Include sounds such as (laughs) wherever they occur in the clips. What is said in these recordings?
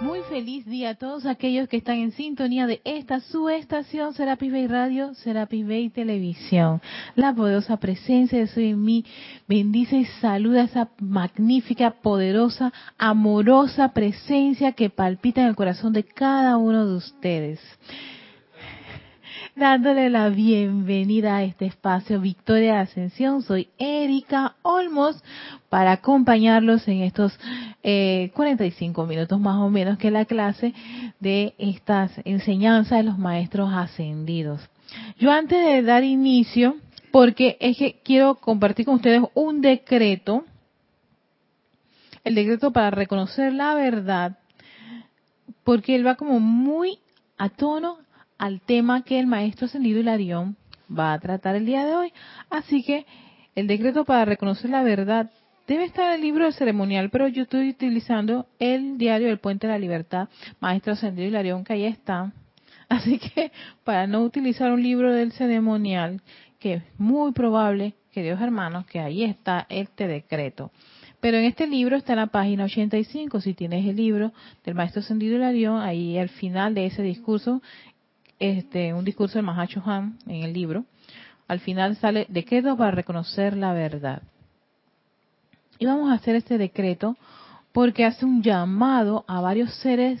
Muy feliz día a todos aquellos que están en sintonía de esta su estación Serapis Bay Radio, Serapis Bay Televisión. La poderosa presencia de Soy en mí bendice y saluda a esa magnífica, poderosa, amorosa presencia que palpita en el corazón de cada uno de ustedes dándole la bienvenida a este espacio Victoria de Ascensión. Soy Erika Olmos para acompañarlos en estos eh, 45 minutos más o menos que la clase de estas enseñanzas de los maestros ascendidos. Yo antes de dar inicio, porque es que quiero compartir con ustedes un decreto, el decreto para reconocer la verdad, porque él va como muy a tono al tema que el maestro ascendido Hilarión va a tratar el día de hoy. Así que el decreto para reconocer la verdad debe estar en el libro del ceremonial, pero yo estoy utilizando el diario del Puente de la Libertad, maestro ascendido Hilarión, que ahí está. Así que para no utilizar un libro del ceremonial, que es muy probable, que Dios hermanos, que ahí está este decreto. Pero en este libro está en la página 85, si tienes el libro del maestro ascendido Hilarión, ahí al final de ese discurso este, un discurso de Mahacho Han en el libro, al final sale decreto para reconocer la verdad. Y vamos a hacer este decreto porque hace un llamado a varios seres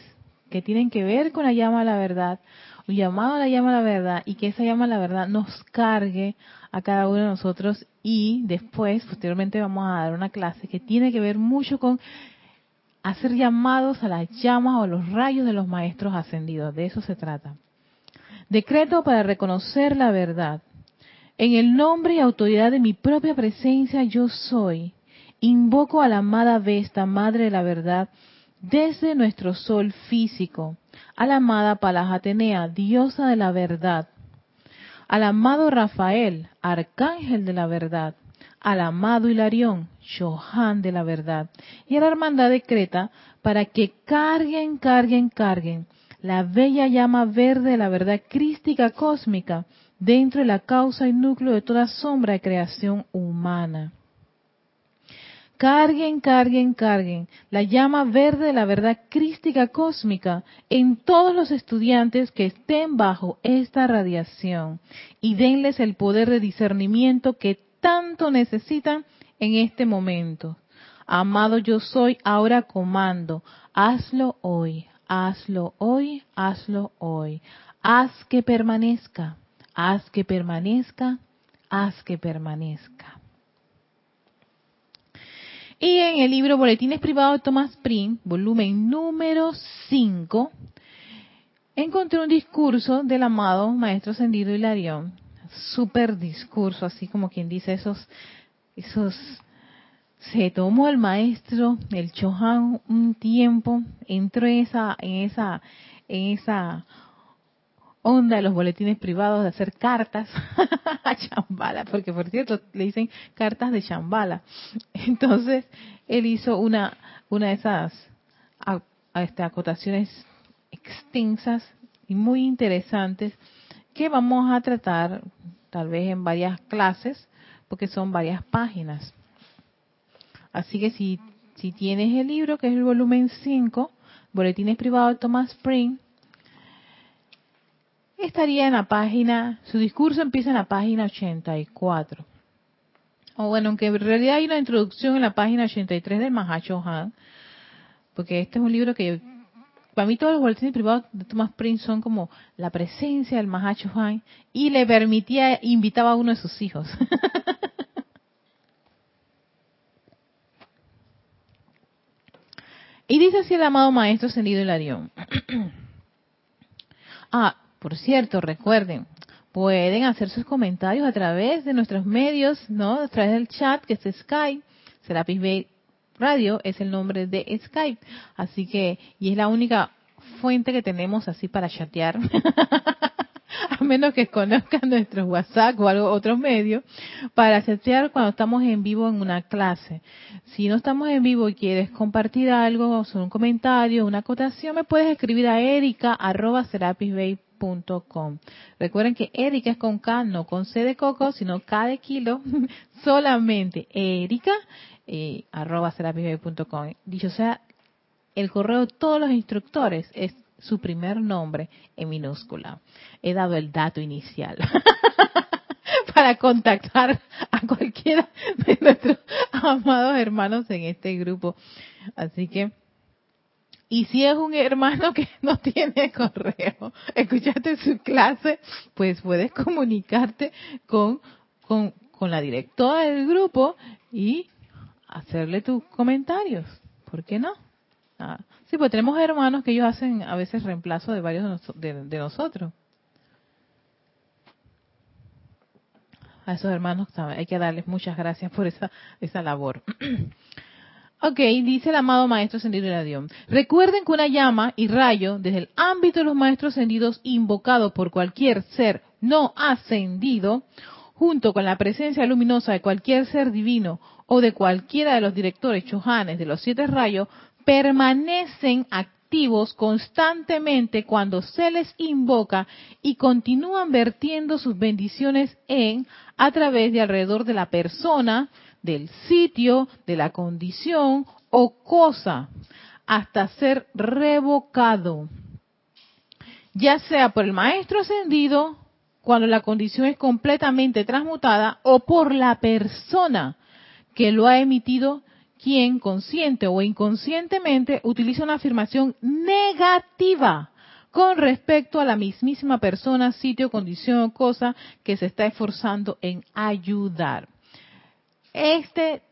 que tienen que ver con la llama a la verdad, un llamado a la llama a la verdad y que esa llama a la verdad nos cargue a cada uno de nosotros y después, posteriormente vamos a dar una clase que tiene que ver mucho con hacer llamados a las llamas o los rayos de los maestros ascendidos. De eso se trata. Decreto para reconocer la verdad. En el nombre y autoridad de mi propia presencia yo soy. Invoco a la amada Vesta, Madre de la Verdad, desde nuestro sol físico, a la amada Palas Atenea, diosa de la verdad, al amado Rafael, arcángel de la verdad, al amado Hilarión, Johan de la verdad, y a la hermandad de Creta, para que carguen, carguen, carguen la bella llama verde de la verdad crística cósmica dentro de la causa y núcleo de toda sombra de creación humana. Carguen, carguen, carguen la llama verde de la verdad crística cósmica en todos los estudiantes que estén bajo esta radiación y denles el poder de discernimiento que tanto necesitan en este momento. Amado yo soy, ahora comando, hazlo hoy, hazlo hoy, hazlo hoy. Haz que permanezca, haz que permanezca, haz que permanezca. Y en el libro Boletines Privados de Thomas Prim, volumen número 5, encontré un discurso del amado Maestro Ascendido Hilarión. Súper discurso, así como quien dice esos, esos se tomó el maestro, el Chohan, un tiempo, entró en esa, en esa, en esa onda de los boletines privados de hacer cartas (laughs) a Chambala, porque por cierto le dicen cartas de Chambala. Entonces él hizo una, una de esas este, acotaciones extensas y muy interesantes que vamos a tratar tal vez en varias clases, porque son varias páginas. Así que si, tienes el libro, que es el volumen 5, Boletines Privados de Thomas Spring, estaría en la página, su discurso empieza en la página 84. O bueno, aunque en realidad hay una introducción en la página 83 del Mahacho Han, porque este es un libro que para mí todos los boletines privados de Thomas Prince son como la presencia del Mahacho Han y le permitía, invitaba a uno de sus hijos. (laughs) Y dice así el amado Maestro Ascendido Hilarión. (clears throat) ah, por cierto, recuerden, pueden hacer sus comentarios a través de nuestros medios, ¿no? A través del chat, que es Skype. Serapis Bay Radio es el nombre de Skype. Así que, y es la única fuente que tenemos así para chatear. (laughs) (laughs) a menos que conozcan nuestros WhatsApp o algo, otros medios, para chatear cuando estamos en vivo en una clase. Si no estamos en vivo y quieres compartir algo, un comentario, una acotación, me puedes escribir a erica.serapisbay.com. Recuerden que Erika es con K, no con C de coco, sino K de kilo, (laughs) solamente Erika, eh, Dicho sea el correo de todos los instructores es su primer nombre en minúscula. He dado el dato inicial (laughs) para contactar a cualquiera de nuestros amados hermanos en este grupo. Así que, y si es un hermano que (laughs) no tiene correo, escuchaste su clase, pues puedes comunicarte con, con, con la directora del grupo y hacerle tus comentarios. ¿Por qué no? Ah, sí, pues tenemos hermanos que ellos hacen a veces reemplazo de varios de, nosotros. A esos hermanos hay que darles muchas gracias por esa, esa labor. (clears throat) ok, dice el amado Maestro Ascendido de Dios. Recuerden que una llama y rayo desde el ámbito de los Maestros Ascendidos invocado por cualquier ser no ascendido, junto con la presencia luminosa de cualquier ser divino o de cualquiera de los directores chojanes de los siete rayos, permanecen activos constantemente cuando se les invoca y continúan vertiendo sus bendiciones en, a través de alrededor de la persona, del sitio, de la condición o cosa, hasta ser revocado, ya sea por el maestro ascendido, cuando la condición es completamente transmutada, o por la persona que lo ha emitido quien consciente o inconscientemente utiliza una afirmación negativa con respecto a la mismísima persona, sitio, condición o cosa que se está esforzando en ayudar. Este,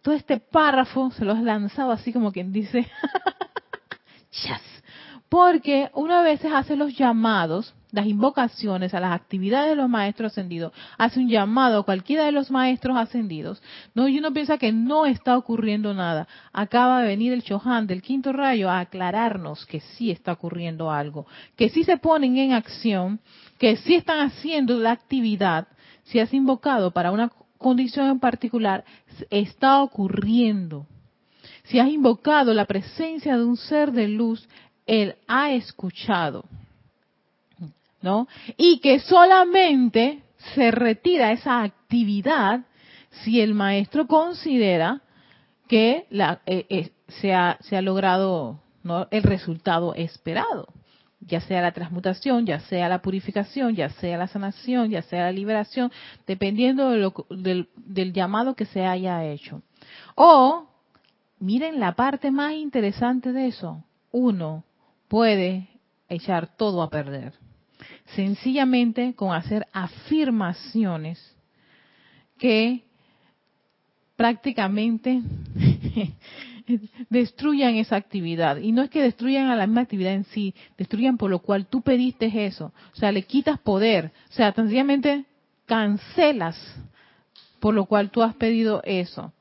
todo este párrafo se lo has lanzado así como quien dice, (laughs) yes, porque una vez hace los llamados las invocaciones a las actividades de los maestros ascendidos, hace un llamado a cualquiera de los maestros ascendidos, no, y uno piensa que no está ocurriendo nada. Acaba de venir el Chohan del quinto rayo a aclararnos que sí está ocurriendo algo, que sí se ponen en acción, que sí están haciendo la actividad, si has invocado para una condición en particular, está ocurriendo. Si has invocado la presencia de un ser de luz, él ha escuchado. ¿No? Y que solamente se retira esa actividad si el maestro considera que la, eh, eh, se, ha, se, ha, logrado ¿no? el resultado esperado, ya sea la transmutación, ya sea la purificación, ya sea la sanación, ya sea la liberación, dependiendo del, del llamado que se haya hecho. O, miren la parte más interesante de eso, uno puede echar todo a perder sencillamente con hacer afirmaciones que prácticamente (laughs) destruyan esa actividad. Y no es que destruyan a la misma actividad en sí, destruyan por lo cual tú pediste eso. O sea, le quitas poder. O sea, sencillamente cancelas por lo cual tú has pedido eso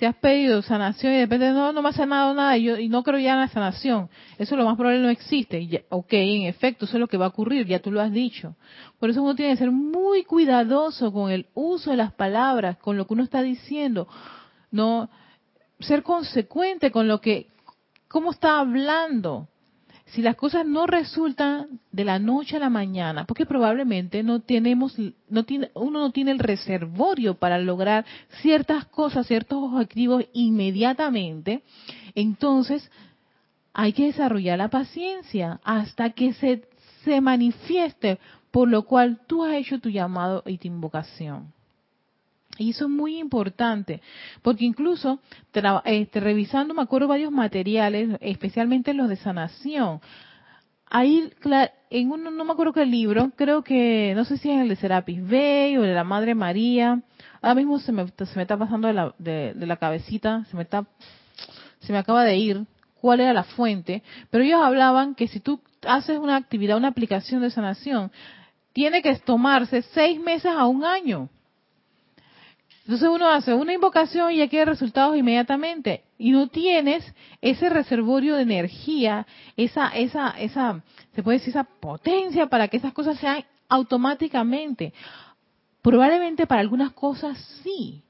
si has pedido sanación y de repente no, no me ha sanado nada y, yo, y no creo ya en la sanación, eso lo más probable no existe. Y ok, en efecto, eso es lo que va a ocurrir, ya tú lo has dicho. Por eso uno tiene que ser muy cuidadoso con el uso de las palabras, con lo que uno está diciendo. No ser consecuente con lo que, cómo está hablando si las cosas no resultan de la noche a la mañana, porque probablemente no tenemos, no tiene, uno no tiene el reservorio para lograr ciertas cosas, ciertos objetivos inmediatamente, entonces hay que desarrollar la paciencia hasta que se, se manifieste, por lo cual tú has hecho tu llamado y tu invocación. Y eso es muy importante, porque incluso este, revisando, me acuerdo varios materiales, especialmente los de sanación. Ahí, en uno, no me acuerdo qué libro, creo que, no sé si es el de Serapis Bey o de la Madre María. Ahora mismo se me, se me está pasando de la, de, la cabecita, se me está, se me acaba de ir cuál era la fuente, pero ellos hablaban que si tú haces una actividad, una aplicación de sanación, tiene que tomarse seis meses a un año entonces uno hace una invocación y ya quiere resultados inmediatamente. Y no tienes ese reservorio de energía, esa, esa, esa, se puede decir esa potencia para que esas cosas sean automáticamente. Probablemente para algunas cosas sí,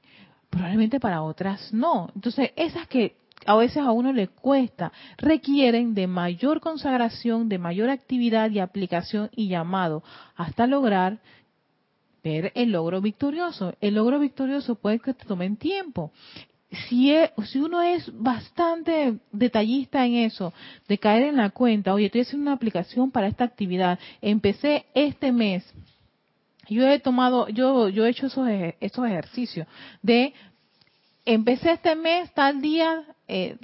probablemente para otras no. Entonces esas que a veces a uno le cuesta, requieren de mayor consagración, de mayor actividad y aplicación y llamado, hasta lograr ver el logro victorioso. El logro victorioso puede que te tomen tiempo. si, si uno es bastante detallista en eso, de caer en la cuenta, oye, estoy haciendo una aplicación para esta actividad, empecé este mes, yo he tomado, yo, yo he hecho esos, esos ejercicios de empecé este mes, tal día, eh,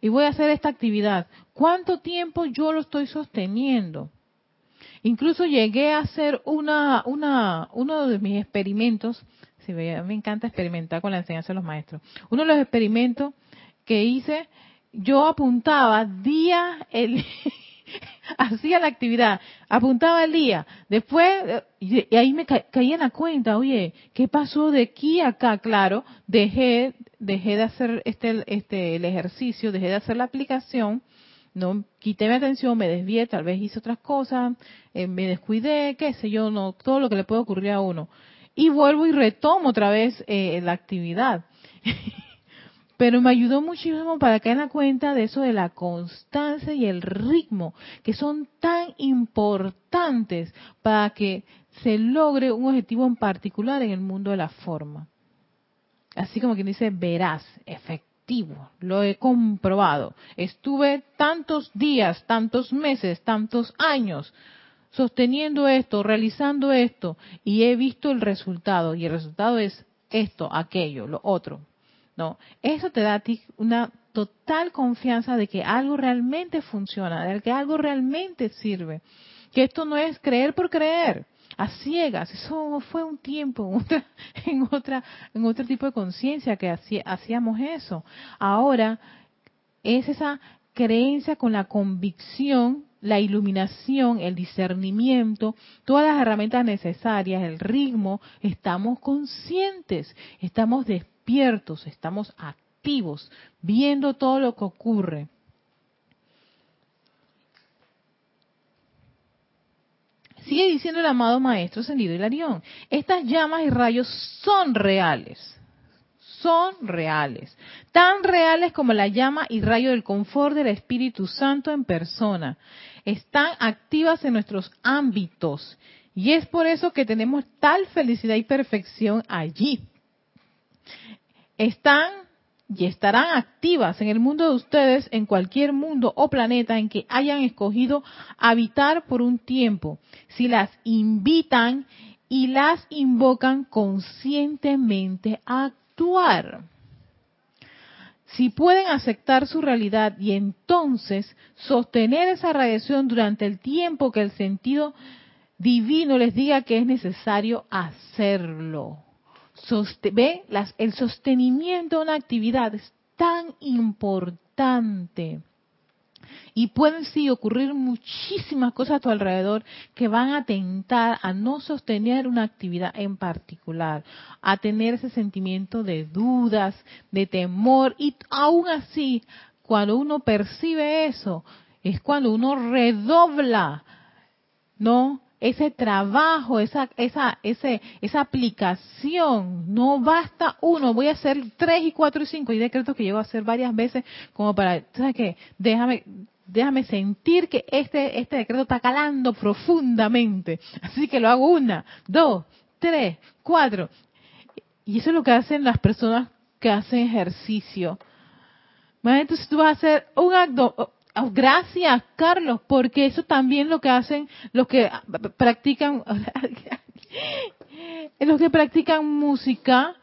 y voy a hacer esta actividad. ¿Cuánto tiempo yo lo estoy sosteniendo? Incluso llegué a hacer una, una, uno de mis experimentos, si me, encanta experimentar con la enseñanza de los maestros. Uno de los experimentos que hice, yo apuntaba día, el, (laughs) hacía la actividad, apuntaba el día, después, y, ahí me caía en la cuenta, oye, ¿qué pasó de aquí a acá? Claro, dejé, dejé de hacer este, este, el ejercicio, dejé de hacer la aplicación, no quité mi atención, me desvié, tal vez hice otras cosas, eh, me descuidé, qué sé yo, no, todo lo que le puede ocurrir a uno. Y vuelvo y retomo otra vez eh, la actividad. (laughs) pero me ayudó muchísimo para caer en la cuenta de eso de la constancia y el ritmo, que son tan importantes para que se logre un objetivo en particular en el mundo de la forma. Así como quien dice, verás, lo he comprobado. Estuve tantos días, tantos meses, tantos años sosteniendo esto, realizando esto, y he visto el resultado, y el resultado es esto, aquello, lo otro. No, eso te da a ti una total confianza de que algo realmente funciona, de que algo realmente sirve. Que esto no es creer por creer, a ciegas. Eso fue un tiempo, en otra, (laughs) en otro tipo de conciencia que hacíamos eso. Ahora es esa creencia con la convicción, la iluminación, el discernimiento, todas las herramientas necesarias, el ritmo, estamos conscientes, estamos despiertos estamos activos, viendo todo lo que ocurre. Sigue diciendo el amado Maestro Ascendido Hilarión, estas llamas y rayos son reales, son reales, tan reales como la llama y rayo del confort del Espíritu Santo en persona. Están activas en nuestros ámbitos y es por eso que tenemos tal felicidad y perfección allí están y estarán activas en el mundo de ustedes, en cualquier mundo o planeta en que hayan escogido habitar por un tiempo, si las invitan y las invocan conscientemente a actuar. Si pueden aceptar su realidad y entonces sostener esa radiación durante el tiempo que el sentido divino les diga que es necesario hacerlo ve, el sostenimiento de una actividad es tan importante. Y pueden sí ocurrir muchísimas cosas a tu alrededor que van a tentar a no sostener una actividad en particular, a tener ese sentimiento de dudas, de temor. Y aún así, cuando uno percibe eso, es cuando uno redobla, ¿no? Ese trabajo, esa, esa, ese, esa aplicación. No basta uno, voy a hacer tres y cuatro y cinco. Y decretos que llevo a hacer varias veces como para, ¿sabes qué? Déjame, déjame sentir que este, este decreto está calando profundamente. (laughs) Así que lo hago una, dos, tres, cuatro. Y eso es lo que hacen las personas que hacen ejercicio. Entonces tú vas a hacer un acto, gracias, Carlos, porque eso también lo que hacen los que practican, los que practican música,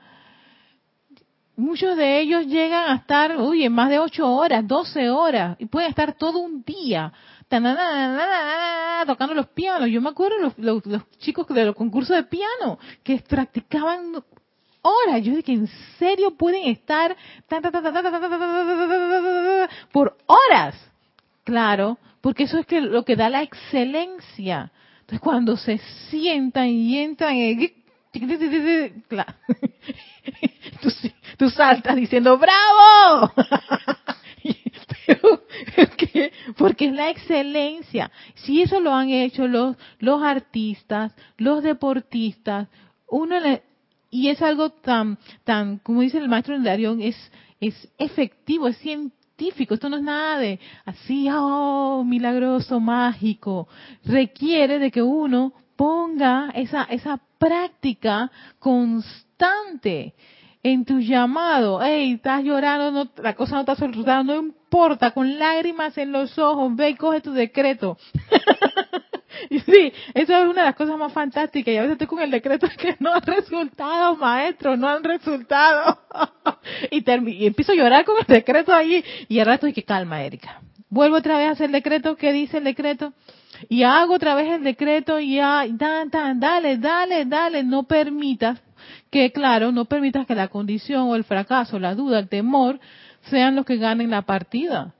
muchos de ellos llegan a estar, uy, en más de ocho horas, doce horas, y pueden estar todo un día tocando los pianos. Yo me acuerdo los, los, chicos de los concursos de piano que practicaban horas. Yo dije, ¿en serio pueden estar por horas? Claro, porque eso es que lo que da la excelencia. Entonces cuando se sientan y entran, claro, (laughs) tú, saltas diciendo ¡Bravo! (laughs) porque es la excelencia. Si eso lo han hecho los, los artistas, los deportistas, uno y es algo tan, tan, como dice el maestro Darión, es, es efectivo, es científico esto no es nada de así, oh, milagroso, mágico. Requiere de que uno ponga esa, esa práctica constante. en tu llamado. Hey, estás llorando, no, la cosa no está resultando, no importa, con lágrimas en los ojos, ve y coge tu decreto. (laughs) (laughs) y sí, eso es una de las cosas más fantásticas. Y a veces estoy con el decreto que no han resultado, maestro, no han resultado. (laughs) y, y empiezo a llorar con el decreto ahí. Y al rato que calma, Erika. Vuelvo otra vez a hacer el decreto. ¿Qué dice el decreto? Y hago otra vez el decreto y ya, dan, dan, dale, dale, dale, no permitas que claro, no permitas que la condición o el fracaso, la duda, el temor sean los que ganen la partida.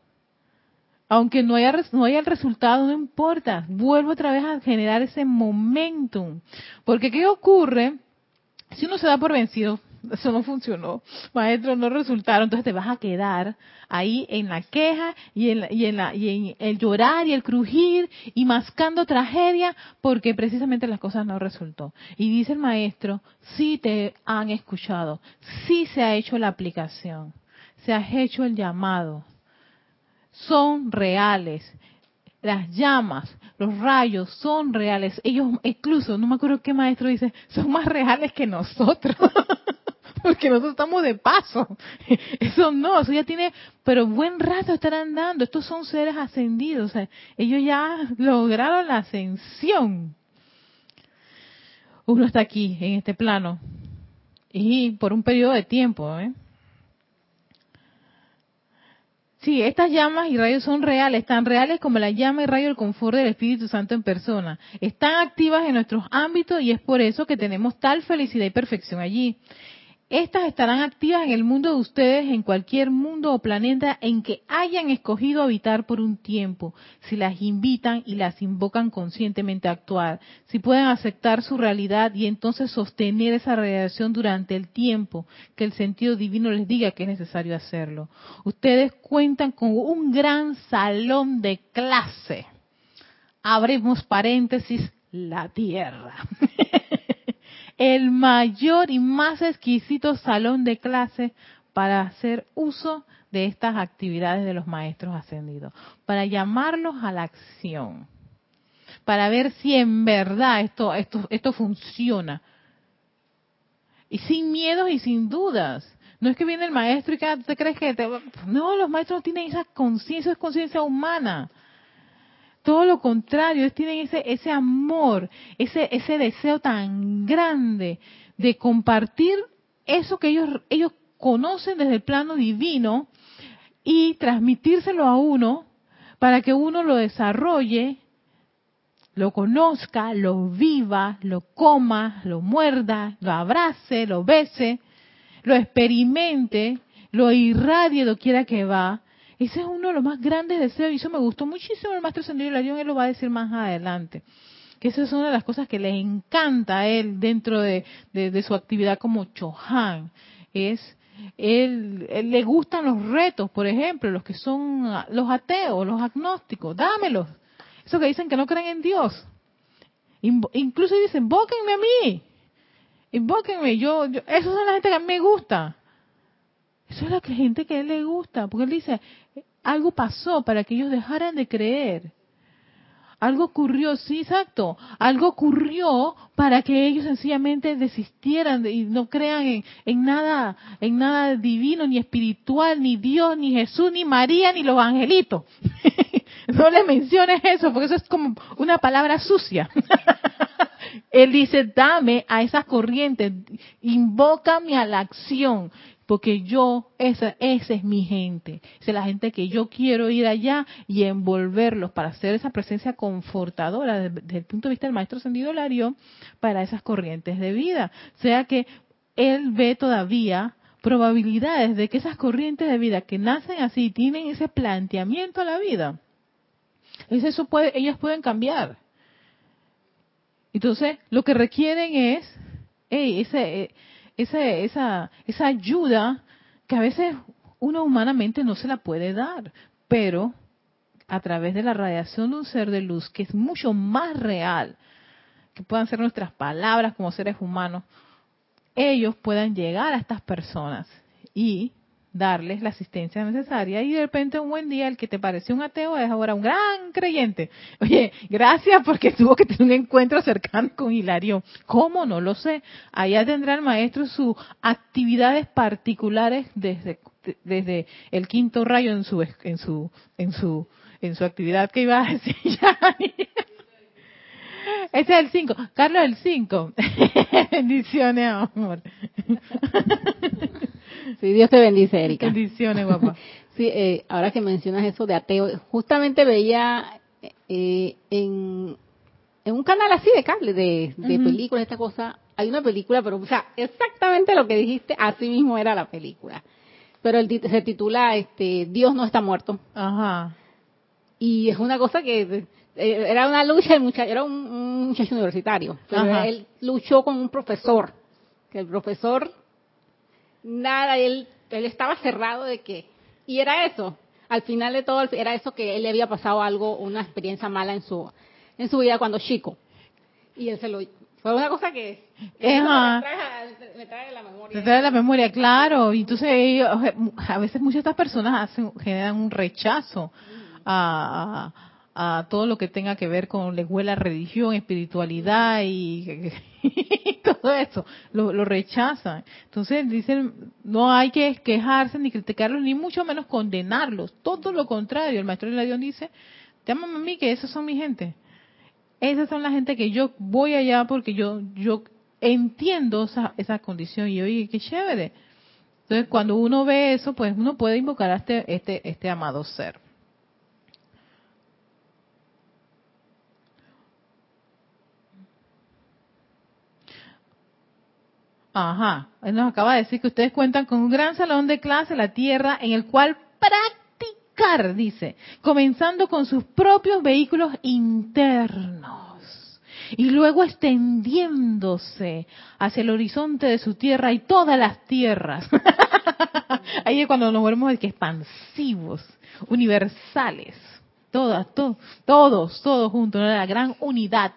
Aunque no haya, no haya el resultado, no importa. Vuelvo otra vez a generar ese momentum. Porque ¿qué ocurre si uno se da por vencido? (laughs) eso no funcionó, maestro, no resultaron, entonces te vas a quedar ahí en la queja y en, y en, la, y en el llorar y el crujir y mascando tragedia porque precisamente las cosas no resultó. Y dice el maestro, sí te han escuchado, sí se ha hecho la aplicación, se ha hecho el llamado, son reales, las llamas, los rayos son reales. Ellos, incluso, no me acuerdo qué maestro dice, son más reales que nosotros. (laughs) porque nosotros estamos de paso. (laughs) Eso no, eso ya tiene, pero buen rato estarán dando. Estos son seres ascendidos, o sea, ellos ya lograron la ascensión. Uno está aquí, en este plano, y por un periodo de tiempo, ¿eh? Sí, estas llamas y rayos son reales, tan reales como la llama y rayo del confort del Espíritu Santo en persona. Están activas en nuestros ámbitos y es por eso que tenemos tal felicidad y perfección allí. Estas estarán activas en el mundo de ustedes, en cualquier mundo o planeta en que hayan escogido habitar por un tiempo, si las invitan y las invocan conscientemente a actuar, si pueden aceptar su realidad y entonces sostener esa radiación durante el tiempo que el sentido divino les diga que es necesario hacerlo. Ustedes cuentan con un gran salón de clase. Abrimos paréntesis, la tierra. (laughs) el mayor y más exquisito salón de clase para hacer uso de estas actividades de los maestros ascendidos, para llamarlos a la acción, para ver si en verdad esto, esto, esto funciona. Y sin miedos y sin dudas. No es que viene el maestro y que te crees que te... no, los maestros no tienen esa conciencia, es conciencia humana. Todo lo contrario, ellos tienen ese, ese amor, ese, ese deseo tan grande de compartir eso que ellos, ellos conocen desde el plano divino y transmitírselo a uno para que uno lo desarrolle, lo conozca, lo viva, lo coma, lo muerda, lo abrace, lo bese, lo experimente, lo irradie quiera que va ese es uno de los más grandes deseos y eso me gustó muchísimo el maestro Sendido Larión, él lo va a decir más adelante. Que esa es una de las cosas que le encanta a él dentro de, su actividad como Chohan. Es, él, él, le gustan los retos, por ejemplo, los que son los ateos, los agnósticos, dámelos. Esos que dicen que no creen en Dios. incluso dicen, invóquenme a mí. Invóquenme. Yo, yo, son la gente que a mí me gusta. Eso es la gente que a él le gusta, porque él dice, algo pasó para que ellos dejaran de creer. Algo ocurrió, sí, exacto. Algo ocurrió para que ellos sencillamente desistieran y no crean en, nada, en nada divino, ni espiritual, ni Dios, ni Jesús, ni María, ni los angelitos. (laughs) no le menciones eso, porque eso es como una palabra sucia. (laughs) Él dice, dame a esas corrientes, invócame a la acción porque yo, esa, esa es mi gente, esa es la gente que yo quiero ir allá y envolverlos para hacer esa presencia confortadora desde, el punto de vista del maestro Sendido Lario para esas corrientes de vida. O sea que él ve todavía probabilidades de que esas corrientes de vida que nacen así tienen ese planteamiento a la vida. eso puede, ellas pueden cambiar. Entonces, lo que requieren es, hey, ese, esa, esa, esa ayuda que a veces uno humanamente no se la puede dar, pero a través de la radiación de un ser de luz que es mucho más real, que puedan ser nuestras palabras como seres humanos, ellos puedan llegar a estas personas y darles la asistencia necesaria y de repente un buen día el que te pareció un ateo es ahora un gran creyente. Oye, gracias porque tuvo que tener un encuentro cercano con Hilario. ¿Cómo? No lo sé. Allá tendrá el maestro sus actividades particulares desde, desde el quinto rayo en su, en su, en su, en su actividad que iba a decir (laughs) ya. Ese es el 5. Carlos, el 5. (laughs) Bendiciones, amor. (laughs) Sí, Dios te bendice, Erika. Bendiciones, guapa. (laughs) Sí, eh, ahora que mencionas eso de ateo, justamente veía eh, en, en un canal así de cable, de, de películas, esta cosa, hay una película, pero, o sea, exactamente lo que dijiste, así mismo era la película. Pero el, se titula este, Dios no está muerto. Ajá. Y es una cosa que eh, era una lucha, muchacho, era un, muchacho universitario, pero él luchó con un profesor, que el profesor, nada, él, él estaba cerrado de que, y era eso, al final de todo, era eso que él le había pasado algo, una experiencia mala en su, en su vida cuando chico. Y él se lo, fue una cosa que, me, trae, la memoria. Me trae la memoria, claro. Y entonces a veces muchas de estas personas hacen, generan un rechazo a, a todo lo que tenga que ver con la religión, espiritualidad y, (laughs) todo eso, lo, lo, rechazan. Entonces dicen, no hay que quejarse ni criticarlos, ni mucho menos condenarlos, todo lo contrario. El maestro de la Dios dice, llámame a mí que esos son mi gente. Esas son la gente que yo voy allá porque yo yo entiendo esa, esa condición y oye, qué chévere. Entonces cuando uno ve eso, pues uno puede invocar a este, este, este amado ser. Ajá, él nos acaba de decir que ustedes cuentan con un gran salón de clase la Tierra en el cual practicar, dice, comenzando con sus propios vehículos internos y luego extendiéndose hacia el horizonte de su tierra y todas las tierras. (laughs) Ahí es cuando nos volvemos de que expansivos, universales, todas, todos, todos juntos, la gran unidad.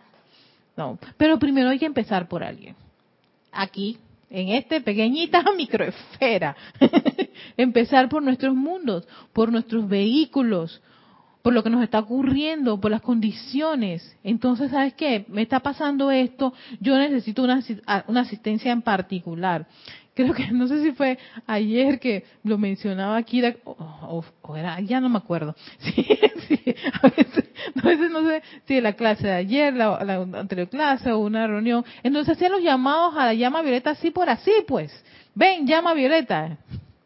No, pero primero hay que empezar por alguien. Aquí en esta pequeñita (laughs) microesfera. (laughs) Empezar por nuestros mundos, por nuestros vehículos, por lo que nos está ocurriendo, por las condiciones. Entonces, ¿sabes qué? Me está pasando esto, yo necesito una, una asistencia en particular creo que no sé si fue ayer que lo mencionaba aquí o, era, ya no me acuerdo. (laughs) sí, (laughs) a veces, no sé si la clase de ayer, la, la, anterior clase o una reunión, entonces hacían los llamados a la llama violeta así por así, pues. Ven, llama violeta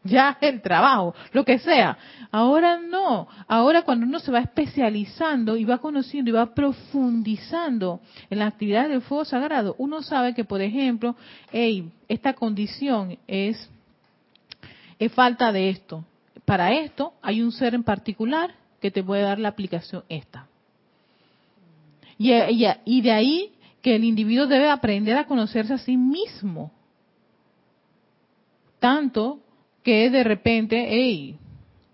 ya el trabajo, lo que sea. Ahora no, ahora cuando uno se va especializando y va conociendo y va profundizando en la actividad del fuego sagrado, uno sabe que, por ejemplo, hey, esta condición es, es falta de esto. Para esto hay un ser en particular que te puede dar la aplicación esta. Y, y, y de ahí que el individuo debe aprender a conocerse a sí mismo. Tanto que de repente, hey,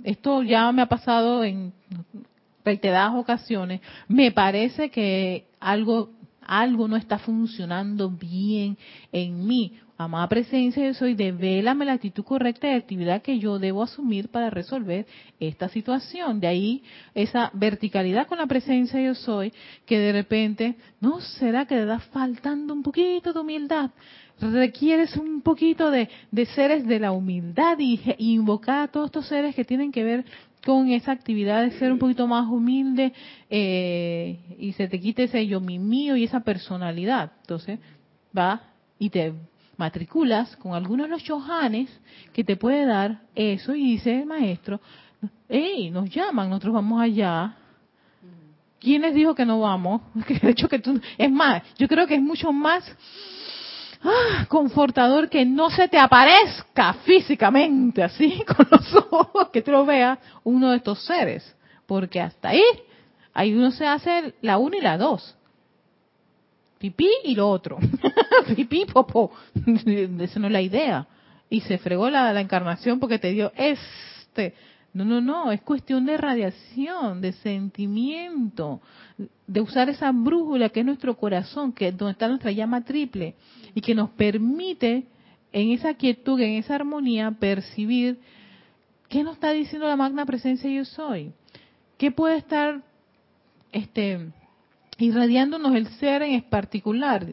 esto ya me ha pasado en reiteradas ocasiones, me parece que algo algo no está funcionando bien en mí. Amada presencia, yo soy, devélame la actitud correcta de actividad que yo debo asumir para resolver esta situación. De ahí esa verticalidad con la presencia yo soy, que de repente, ¿no será que le da faltando un poquito de humildad? requieres un poquito de, seres de la humildad y, invocar a todos estos seres que tienen que ver con esa actividad de ser un poquito más humilde eh, y se te quite ese yo mi mío y esa personalidad. Entonces, va y te matriculas con algunos de los chohanes que te puede dar eso y dice el maestro, hey, nos llaman, nosotros vamos allá. ¿Quién les dijo que no vamos? (laughs) De hecho que tú, es más, yo creo que es mucho más ah, confortador que no se te aparezca físicamente así (laughs) con los ojos que te lo vea uno de estos seres, porque hasta ahí ahí uno se hace la una y la dos. Pipí y lo otro. (laughs) Pipí, popó. (laughs) Esa no es la idea. Y se fregó la, la encarnación porque te dio este no, no, no, es cuestión de radiación, de sentimiento, de usar esa brújula que es nuestro corazón, que donde está nuestra llama triple, y que nos permite en esa quietud, en esa armonía, percibir ¿qué nos está diciendo la magna presencia yo soy? ¿Qué puede estar este, irradiándonos el ser en particular?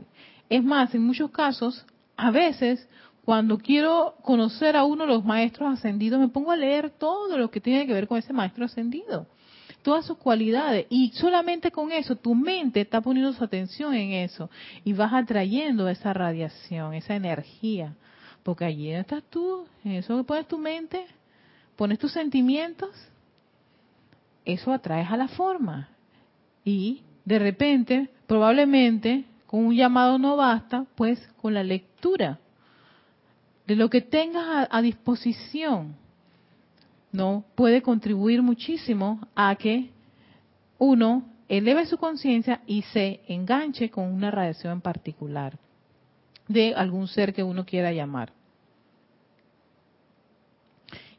Es más, en muchos casos, a veces, cuando quiero conocer a uno de los maestros ascendidos, me pongo a leer todo lo que tiene que ver con ese maestro ascendido, todas sus cualidades, y solamente con eso tu mente está poniendo su atención en eso y vas atrayendo esa radiación, esa energía, porque allí estás tú, en eso que pones tu mente, pones tus sentimientos, eso atraes a la forma. Y de repente, probablemente, con un llamado no basta, pues con la lectura de lo que tengas a, disposición, no puede contribuir muchísimo a que uno eleve su conciencia y se enganche con una radiación en particular de algún ser que uno quiera llamar.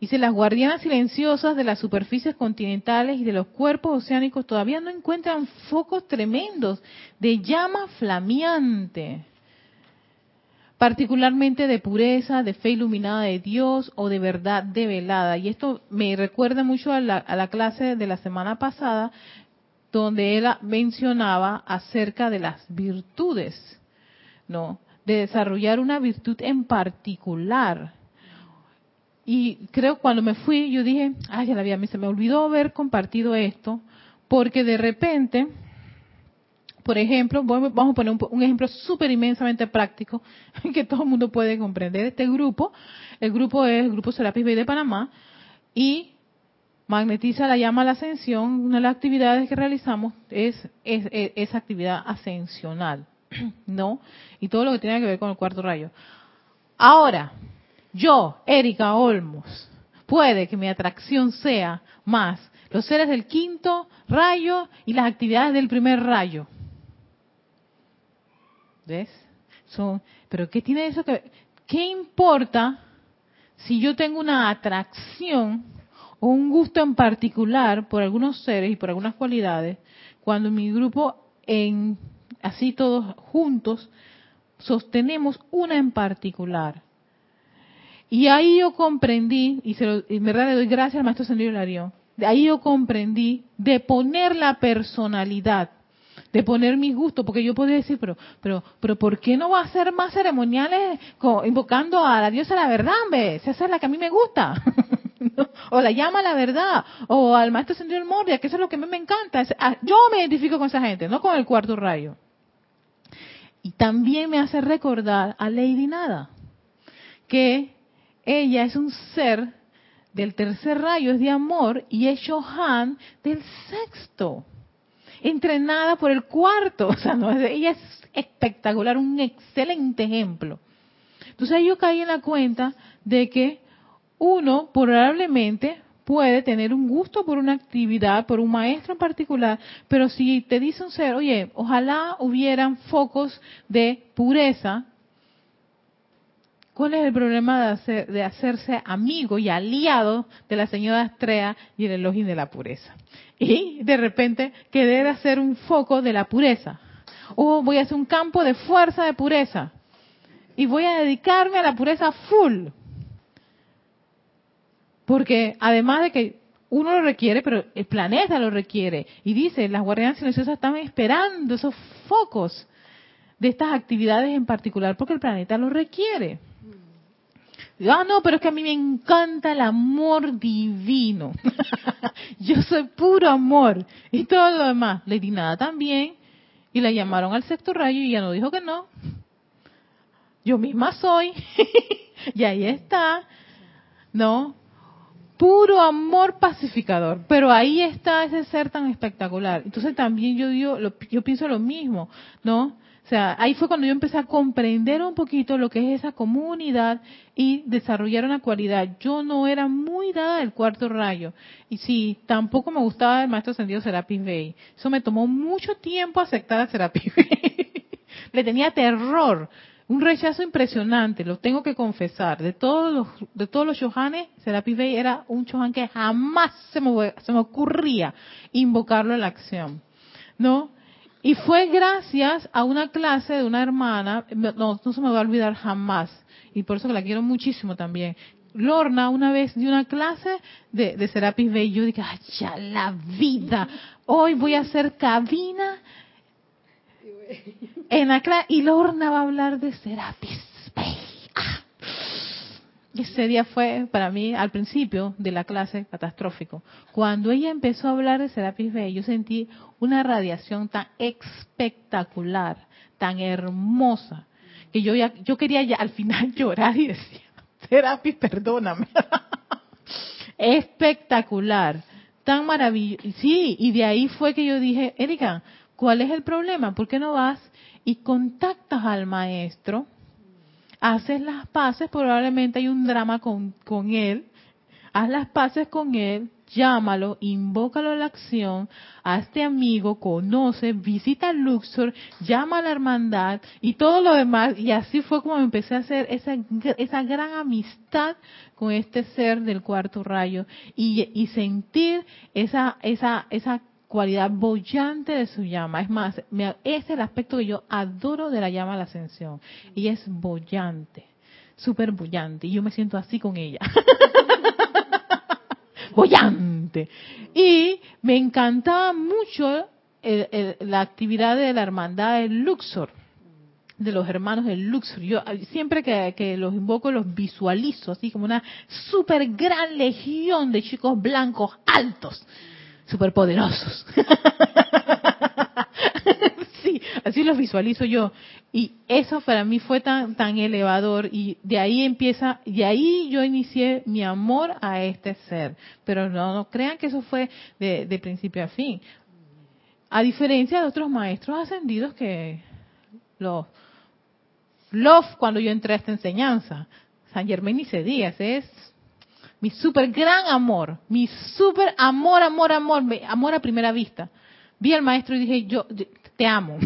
Dice, las guardianas silenciosas de las superficies continentales y de los cuerpos oceánicos todavía no encuentran focos tremendos de llama flameante, particularmente de pureza, de fe iluminada de Dios o de verdad develada. Y esto me recuerda mucho a la, a la clase de la semana pasada, donde él mencionaba acerca de las virtudes, ¿no? De desarrollar una virtud en particular y creo cuando me fui, yo dije, ay, ya la vida, se me olvidó haber compartido esto, porque de repente, por ejemplo, vamos a poner un, ejemplo súper inmensamente práctico (laughs) que todo el mundo puede comprender. Este grupo, el grupo es el Grupo Serapis Bay de Panamá, y magnetiza la llama a la ascensión. Una de las actividades que realizamos es, es, es esa actividad ascensional, (clears throat) ¿no? Y todo lo que tiene que ver con el cuarto rayo. Ahora, yo, Erika Olmos, puede que mi atracción sea más los seres del quinto rayo y las actividades del primer rayo. ¿Ves? Son, pero ¿qué tiene eso que qué importa si yo tengo una atracción o un gusto en particular por algunos seres y por algunas cualidades cuando mi grupo en así todos juntos sostenemos una en particular? Y ahí yo comprendí, y, se lo, en verdad le doy gracias al maestro Sendido Larión, de ahí yo comprendí de poner la personalidad, de poner mi gusto, porque yo podía decir, pero, pero, pero, ¿por qué no va a hacer más ceremoniales invocando a la diosa la verdad, ve? Esa es la que a mí me gusta. (laughs) o la llama la verdad, o al maestro Sendido Moria, que eso es lo que a mí me encanta. Ah, yo me identifico con esa gente, no con el cuarto rayo. Y también me hace recordar a Lady Nada, que ella es un ser del tercer rayo, es de amor, y es Johan del sexto, entrenada por el cuarto. (laughs) O sea, no, ella es espectacular, un excelente ejemplo. Entonces yo caí en la cuenta de que uno probablemente puede tener un gusto por una actividad, por un maestro en particular, pero si te dice un ser, oye, ojalá hubieran focos de pureza, ¿Cuál es el problema de, hacerse amigo y aliado de la señora Estrella y el elogio de la pureza? Y de repente querer hacer un foco de la pureza. O voy a hacer un campo de fuerza de pureza. Y voy a dedicarme a la pureza full. Porque además de que uno lo requiere, pero el planeta lo requiere. Y dice, las guardianas silenciosas están esperando esos focos de estas actividades en particular porque el planeta lo requiere. Ah, no, pero es que a mí me encanta el amor divino. (laughs) Yo soy puro amor. Y todo lo demás. Le di nada también. Y la llamaron al sexto rayo y ella no dijo que no. Yo misma soy. (laughs) y ahí está. ¿No? Puro amor pacificador. Pero ahí está ese ser tan espectacular. Entonces también yo, yo, yo pienso lo mismo. ¿No? O sea, ahí fue cuando yo empecé a comprender un poquito lo que es esa comunidad y desarrollar una cualidad. Yo no era muy dada del cuarto rayo. Y sí, tampoco me gustaba el maestro sentido Serapis Bey. Eso me tomó mucho tiempo aceptar a Serapis Bey. (laughs) Le tenía terror. Un rechazo impresionante, lo tengo que confesar. De todos los, de todos los Johanes, Serapis Bey era un Johan que jamás se me, se me ocurría invocarlo en la acción. ¿No? Y fue gracias a una clase de una hermana, no, no se me va a olvidar jamás, y por eso que la quiero muchísimo también. Lorna una vez dio una clase de, de Serapis Bay. Yo dije, ¡ay, ya la vida! Hoy voy a hacer cabina en la clase y Lorna va a hablar de Serapis. Ese día fue para mí al principio de la clase catastrófico. Cuando ella empezó a hablar de Serapis Bay, yo sentí una radiación tan espectacular, tan hermosa, que yo ya, yo quería ya al final (laughs) llorar y decía, Serapis, perdóname. (laughs) Espectacular, tan maravilloso. Sí, y de ahí fue que yo dije, Erika, ¿cuál es el problema? ¿Por qué no vas y contactas al maestro? Haces las paces, probablemente hay un drama con, con él. Haz las paces con él, llámalo, invócalo a la acción, hazte amigo, conoce, visita Luxor, llama a la hermandad y todo lo demás. Y así fue como empecé a hacer esa, esa gran amistad con este ser del cuarto rayo y, y sentir esa, esa, esa cualidad bollante de su llama. Es más, es el aspecto que yo adoro de la llama de la ascensión. Y es bollante, súper bollante. Y yo me siento así con ella. (laughs) bollante. Y me encantaba mucho la actividad de la hermandad del Luxor, de los hermanos del Luxor. Yo siempre que, que los invoco los visualizo así como una super gran legión de chicos blancos altos, super poderosos. (laughs) sí, así los visualizo yo. Y eso para mí fue tan, tan elevador y de ahí empieza, de ahí yo inicié mi amor a este ser. Pero no, no crean que eso fue de, principio a fin. A diferencia de otros maestros ascendidos que los love cuando yo entré a esta enseñanza. San Germán y se es mi super gran amor, mi super amor, amor, amor, amor a primera vista. Vi al maestro y dije, yo te amo.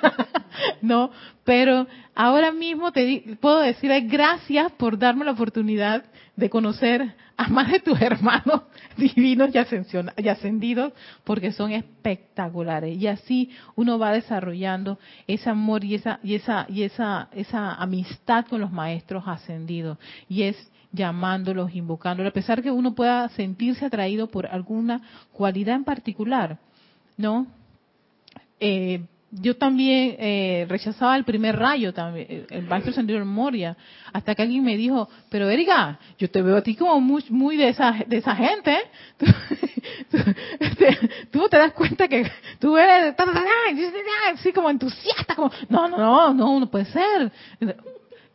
(laughs) no, pero ahora mismo te puedo decir gracias por darme la oportunidad de conocer a más de tus hermanos (laughs) divinos y ascendidos, porque son espectaculares. Y así uno va desarrollando ese amor y esa, y esa, y esa, esa amistad con los maestros ascendidos. Y es llamándolos, invocándolos, a pesar que uno pueda sentirse atraído por alguna cualidad en particular, ¿no? Eh, yo también eh, rechazaba el primer rayo, también, el maestro de Moria, hasta que alguien me dijo, pero Erika, yo te veo a ti como muy, muy de esa de esa gente, ¿eh? (laughs) tú, te, tú, te das cuenta que tú eres así como entusiasta, como, no, no, no, no, no puede ser.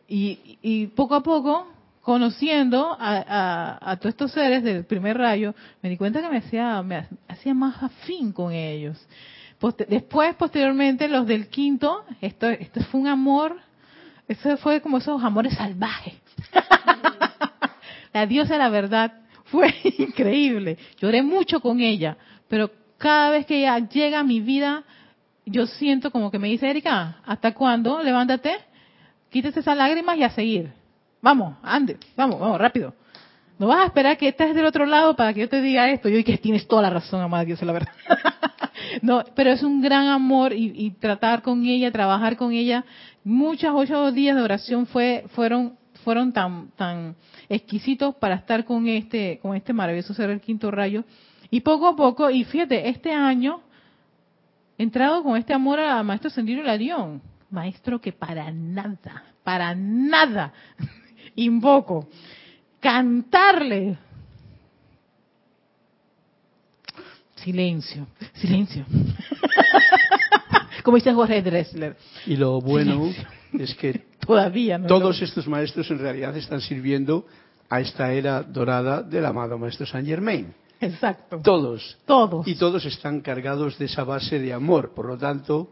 Y, y poco a poco, conociendo a, a, a, todos estos seres del primer rayo, me di cuenta que me hacía, me hacía más afín con ellos. Después, posteriormente, los del quinto, esto, esto fue un amor, eso fue como esos amores salvajes. (laughs) la diosa de la verdad fue (laughs) increíble. Lloré mucho con ella, pero cada vez que ella llega a mi vida, yo siento como que me dice, Erika, ¿hasta cuándo? Levántate, quítese esas lágrimas y a seguir. Vamos, ande, vamos, vamos, rápido. No vas a esperar que estés del otro lado para que yo te diga esto. Yo y que tienes toda la razón, amada Dios, la verdad. (laughs) no, pero es un gran amor y, y, tratar con ella, trabajar con ella. Muchos ocho días de oración fue, fueron, fueron tan, tan exquisitos para estar con este, con este maravilloso ser el quinto rayo. Y poco a poco, y fíjate, este año, he entrado con este amor a Maestro Sendirio Larión. Maestro que para nada, para nada invoco cantarle. Silencio, silencio. (laughs) Como dice Jorge Dressler. Y lo bueno es que (laughs) todavía no todos estos maestros en realidad están sirviendo a esta era dorada del amado maestro Saint Germain. Exacto. Todos. Todos. Y todos están cargados de esa base de amor. Por lo tanto,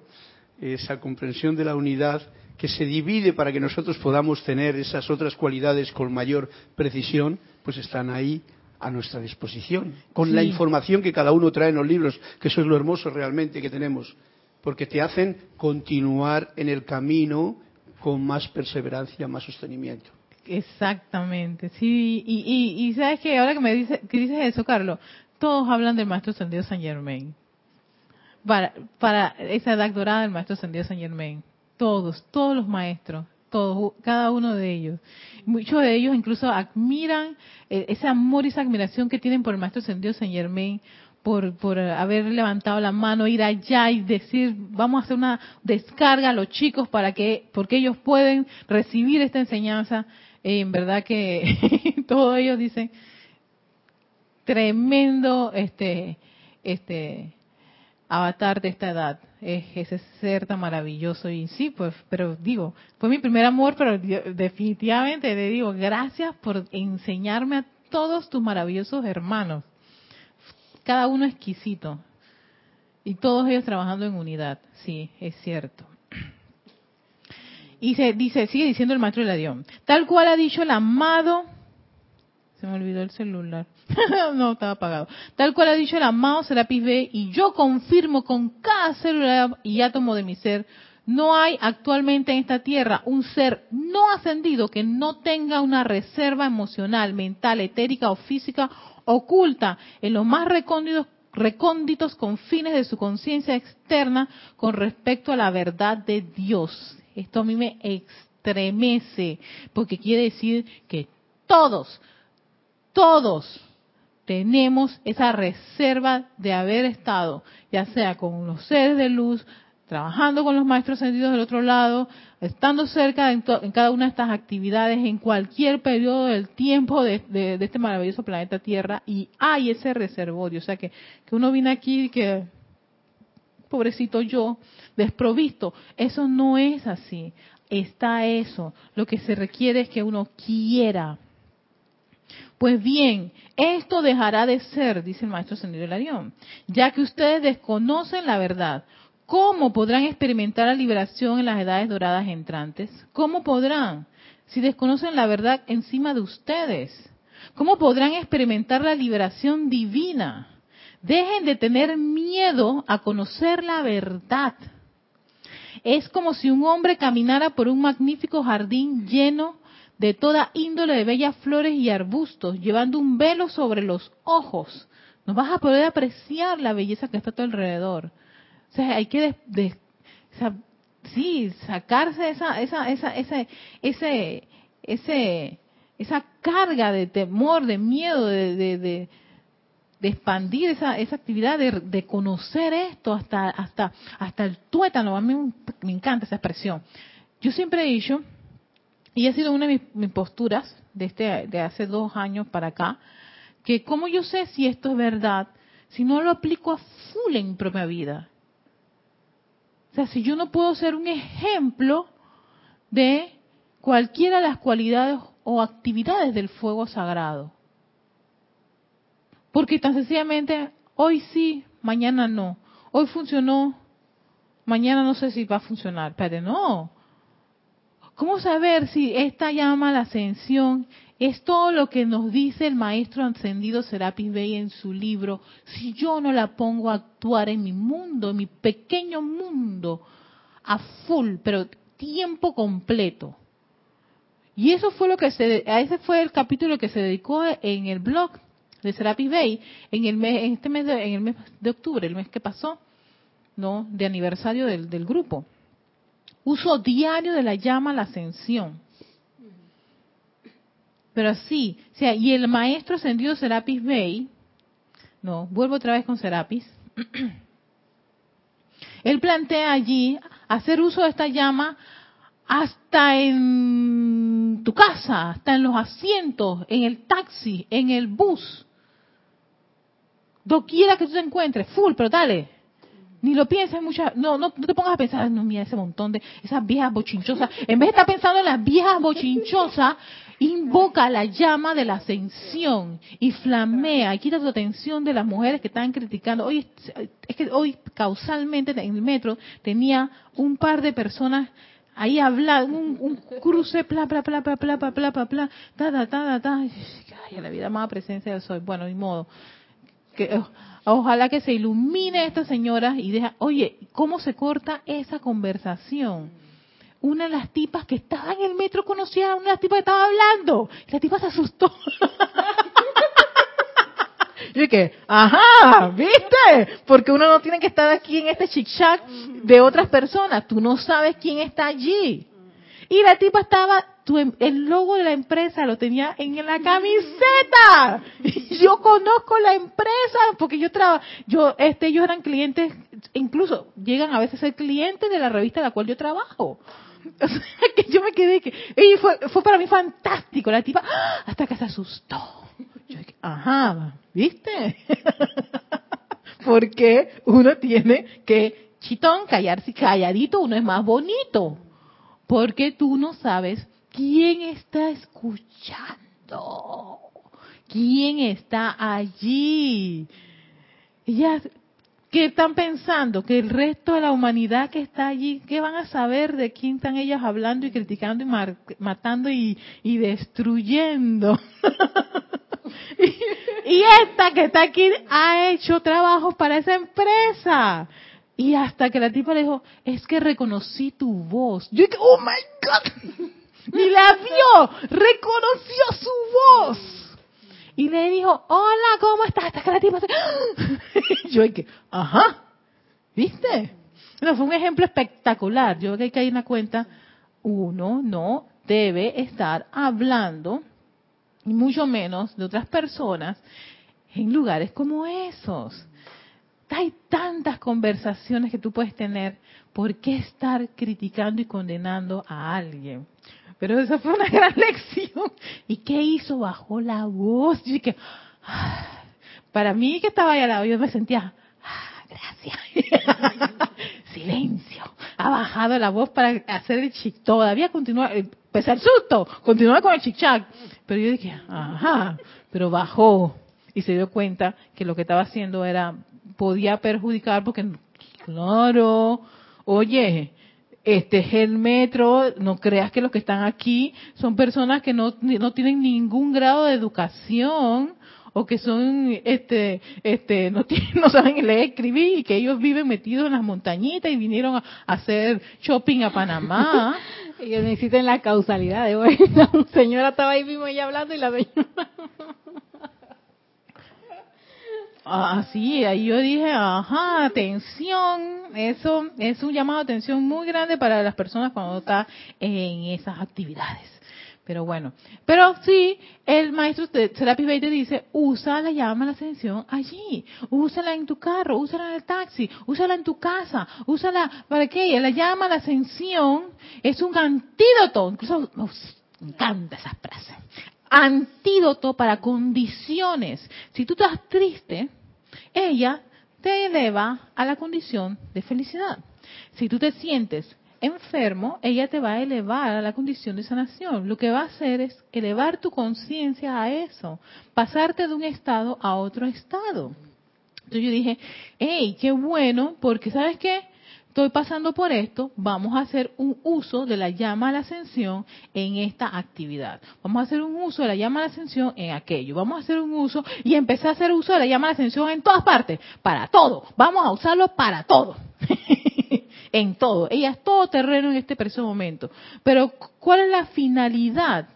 esa comprensión de la unidad que se divide para que nosotros podamos tener esas otras cualidades con mayor precisión, pues están ahí a nuestra disposición, con Sí. la información que cada uno trae en los libros, que eso es lo hermoso realmente que tenemos, porque te hacen continuar en el camino con más perseverancia, más sostenimiento. Exactamente, sí. Y, y, y sabes que ahora que me dice, que dices eso, Carlos, todos hablan del maestro ascendido San Germain. Para, para esa edad dorada del maestro ascendido San Germain. Todos, todos los maestros. todos, cada uno de ellos. Muchos de ellos incluso admiran eh, ese amor y esa admiración que tienen por el Maestro Ascendido Saint Germain, por, por haber levantado la mano, ir allá y decir, vamos a hacer una descarga a los chicos para que, porque ellos pueden recibir esta enseñanza. Eh, en verdad que (laughs) todos ellos dicen, tremendo este, este, avatar de esta edad. Es ese ser tan maravilloso. Y sí, pues, pero digo, fue mi primer amor, pero definitivamente le digo, gracias por enseñarme a todos tus maravillosos hermanos. Cada uno exquisito. Y todos ellos trabajando en unidad. Sí, es cierto. Y se dice, sigue diciendo el maestro la tal cual ha dicho el amado se me olvidó el celular. (laughs) no, estaba apagado. Tal cual ha dicho el amado Serapis B, y yo confirmo con cada célula y átomo de mi ser, no hay actualmente en esta tierra un ser no ascendido que no tenga una reserva emocional, mental, etérica o física oculta en los más recónditos, recónditos confines de su conciencia externa con respecto a la verdad de Dios. Esto a mí me estremece, porque quiere decir que todos, todos tenemos esa reserva de haber estado, ya sea con los seres de luz, trabajando con los maestros sentidos del otro lado, estando cerca en, cada una de estas actividades, en cualquier periodo del tiempo de, este maravilloso planeta Tierra, y hay ese reservorio. O sea, que, que uno viene aquí y que, pobrecito yo, desprovisto. Eso no es así. Está eso. Lo que se requiere es que uno quiera pues bien, esto dejará de ser, dice el maestro Sendido Larión, ya que ustedes desconocen la verdad. ¿Cómo podrán experimentar la liberación en las edades doradas entrantes? ¿Cómo podrán? Si desconocen la verdad encima de ustedes. ¿Cómo podrán experimentar la liberación divina? Dejen de tener miedo a conocer la verdad. Es como si un hombre caminara por un magnífico jardín lleno de toda índole de bellas flores y arbustos, llevando un velo sobre los ojos. No vas a poder apreciar la belleza que está a tu alrededor. O sea, hay que sí, sacarse esa, esa, esa, ese, ese, ese, esa carga de temor, de miedo, de, de, de, expandir esa, esa actividad, de, de, conocer esto hasta, hasta, hasta el tuétano. A mí me encanta esa expresión. Yo siempre he dicho y ha sido una de mis, posturas de, este, de hace dos años para acá, que cómo yo sé si esto es verdad, si no lo aplico a full en mi propia vida. O sea, si yo no puedo ser un ejemplo de cualquiera de las cualidades o actividades del fuego sagrado. Porque tan sencillamente, hoy sí, mañana no. Hoy funcionó, mañana no sé si va a funcionar. Pero no, ¿Cómo saber si esta llama a la ascensión es todo lo que nos dice el maestro ascendido Serapis Bey en su libro? Si yo no la pongo a actuar en mi mundo, en mi pequeño mundo, a full, pero tiempo completo. Y eso fue lo que se, a ese fue el capítulo que se dedicó en el blog de Serapis Bay en el mes, en este mes de, en el mes de octubre, el mes que pasó, no, de aniversario del, del grupo uso diario de la llama a la ascensión. Pero así, o sea, y el maestro ascendido Serapis Bey, no, vuelvo otra vez con Serapis, (clears throat) él plantea allí hacer uso de esta llama hasta en tu casa, hasta en los asientos, en el taxi, en el bus, doquiera que tú te encuentres, full, pero dale, ni lo pienses muchas, no, no, te pongas a pensar, no, mira ese montón de esas viejas bochinchosas. En vez de estar pensando en las viejas bochinchosas, invoca la llama de la ascensión y flamea y quita tu atención de las mujeres que están criticando. Hoy, es que hoy causalmente en el metro tenía un par de personas ahí hablando, un, cruce, bla, bla, bla, bla, bla, bla, bla, bla, bla, ta, ta, ta, ta, Ay, la vida más presencia del sol. Bueno, ni modo. Que, oh, Ojalá que se ilumine esta señora y deja, oye, ¿cómo se corta esa conversación? Una de las tipas que estaba en el metro conocía a una de las tipas que estaba hablando. La tipa se asustó. (laughs) Y que, ajá, ¿viste? Porque uno no tiene que estar aquí en este chic-chac de otras personas. Tú no sabes quién está allí. Y la tipa estaba, em, el logo de la empresa lo tenía en la camiseta. Yo conozco la empresa porque yo trabajo, yo, este, ellos eran clientes, incluso llegan a veces a ser clientes de la revista en la cual yo trabajo. (laughs) O sea, que yo me quedé que, y fue, fue para mí fantástico, la tipa, ¡ah! hasta que se asustó. Yo dije, ajá, ¿viste? (laughs) Porque uno tiene que, chitón, callarse calladito, uno es más bonito. Porque tú no sabes quién está escuchando, quién está allí. ¿Qué están pensando? Que el resto de la humanidad que está allí, ¿qué van a saber de quién están ellos hablando y criticando y matando y, destruyendo? (laughs) y, esta que está aquí ha hecho trabajos para esa empresa. Y hasta que la tipa le dijo, es que reconocí tu voz. Yo dije, oh my God. Y la vio, reconoció su voz y le dijo, hola, ¿cómo estás? La tipa (laughs) Yo que, ajá, ¿viste? No, fue un ejemplo espectacular. Yo que hay que ir una cuenta, uno no debe estar hablando, y mucho menos de otras personas, en lugares como esos. Hay tantas conversaciones que tú puedes tener. ¿Por qué estar criticando y condenando a alguien? Pero esa fue una (laughs) gran lección. ¿Y qué hizo? Bajó la voz. Y que, ah, para mí que estaba ahí al lado, yo me sentía, ah, gracias. (laughs) Silencio. Ha bajado la voz para hacer el chic. Todavía continúa, eh, pese al susto, continúa con el chic chac. Pero yo dije, ajá, pero bajó y se dio cuenta que lo que estaba haciendo era, podía perjudicar porque, claro, oye, este es el metro, no creas que los que están aquí son personas que no, no tienen ningún grado de educación o que son este este no (laughs) tienen, no saben leer escribir y que ellos viven metidos en las montañitas y vinieron a, hacer shopping a Panamá. (laughs) Ellos necesitan la causalidad de hoy (laughs) la señora estaba ahí mismo ella hablando y la señora Ah, sí, ahí yo dije, ajá, atención, eso es un llamado de atención muy grande para las personas cuando está en esas actividades. Pero bueno, pero sí, el maestro de Serapis Bey te dice, usa la llama la ascensión allí, úsala en tu carro, úsala en el taxi, úsala en tu casa, úsala, ¿para qué? La llama la ascensión es un antídoto, incluso me encanta esa frase, antídoto para condiciones. Si tú estás triste, ella te eleva a la condición de felicidad. Si tú te sientes enfermo, ella te va a elevar a la condición de sanación. Lo que va a hacer es elevar tu conciencia a eso, pasarte de un estado a otro estado. Entonces yo dije, hey, qué bueno, porque ¿sabes qué? Estoy pasando por esto, vamos a hacer un uso de la llama a la ascensión en esta actividad. Vamos a hacer un uso de la llama a la ascensión en aquello. Vamos a hacer un uso y empezar a hacer uso de la llama a la ascensión en todas partes, para todo. Vamos a usarlo para todo. (laughs) en todo. Ella es todo terreno en este preciso momento. Pero, ¿cuál es la finalidad?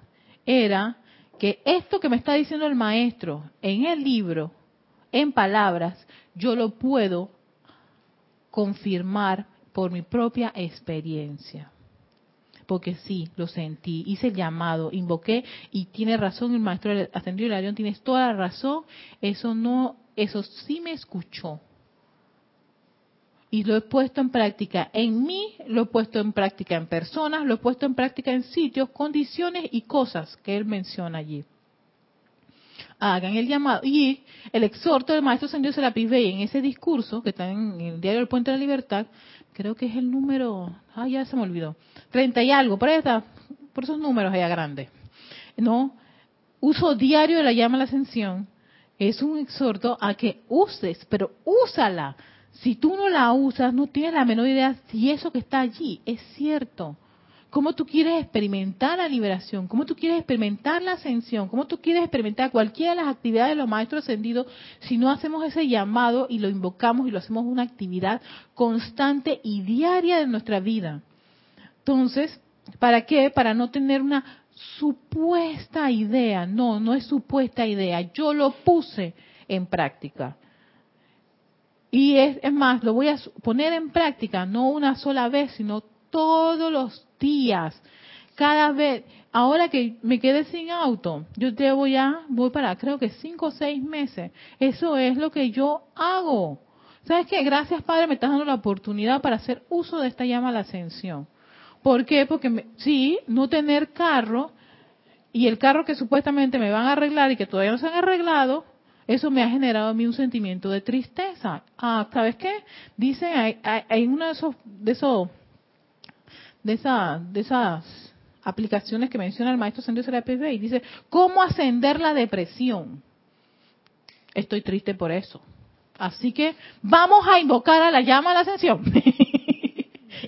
Era que esto que me está diciendo el maestro en el libro, en palabras, yo lo puedo confirmar por mi propia experiencia. Porque sí, lo sentí, hice el llamado, invoqué y tiene razón el maestro ascendido León, tienes toda la razón, eso no, eso sí me escuchó. Y lo he puesto en práctica en mí, lo he puesto en práctica en personas, lo he puesto en práctica en sitios, condiciones y cosas que él menciona allí hagan el llamado. Y el exhorto del maestro San José Serapis Bey en ese discurso, que está en el diario El Puente de la Libertad, creo que es el número, ah, ya se me olvidó, 30 y algo, por está, por esos números allá grandes. ¿No? Uso diario de la llama a la ascensión es un exhorto a que uses, pero úsala. Si tú no la usas, no tienes la menor idea si eso que está allí es cierto cómo tú quieres experimentar la liberación, cómo tú quieres experimentar la ascensión, cómo tú quieres experimentar cualquiera de las actividades de los maestros ascendidos si no hacemos ese llamado y lo invocamos y lo hacemos una actividad constante y diaria de nuestra vida. Entonces, ¿para qué? Para no tener una supuesta idea. No, no es supuesta idea. Yo lo puse en práctica. Y es, es más, lo voy a poner en práctica no una sola vez, sino todos los días. cada vez, ahora que me quedé sin auto, yo llevo ya, voy para creo que cinco o seis meses. Eso es lo que yo hago. ¿Sabes qué? Gracias Padre, me estás dando la oportunidad para hacer uso de esta llama a la ascensión. ¿Por qué? Porque sí, no tener carro y el carro que supuestamente me van a arreglar y que todavía no se han arreglado, eso me ha generado a mí un sentimiento de tristeza. Ah, ¿sabes qué? Dice, hay, hay, uno de esos, de esos, de esa, de esas aplicaciones que menciona el maestro Sendero Serapis y dice, ¿cómo ascender la depresión? Estoy triste por eso. Así que vamos a invocar a la llama a la ascensión.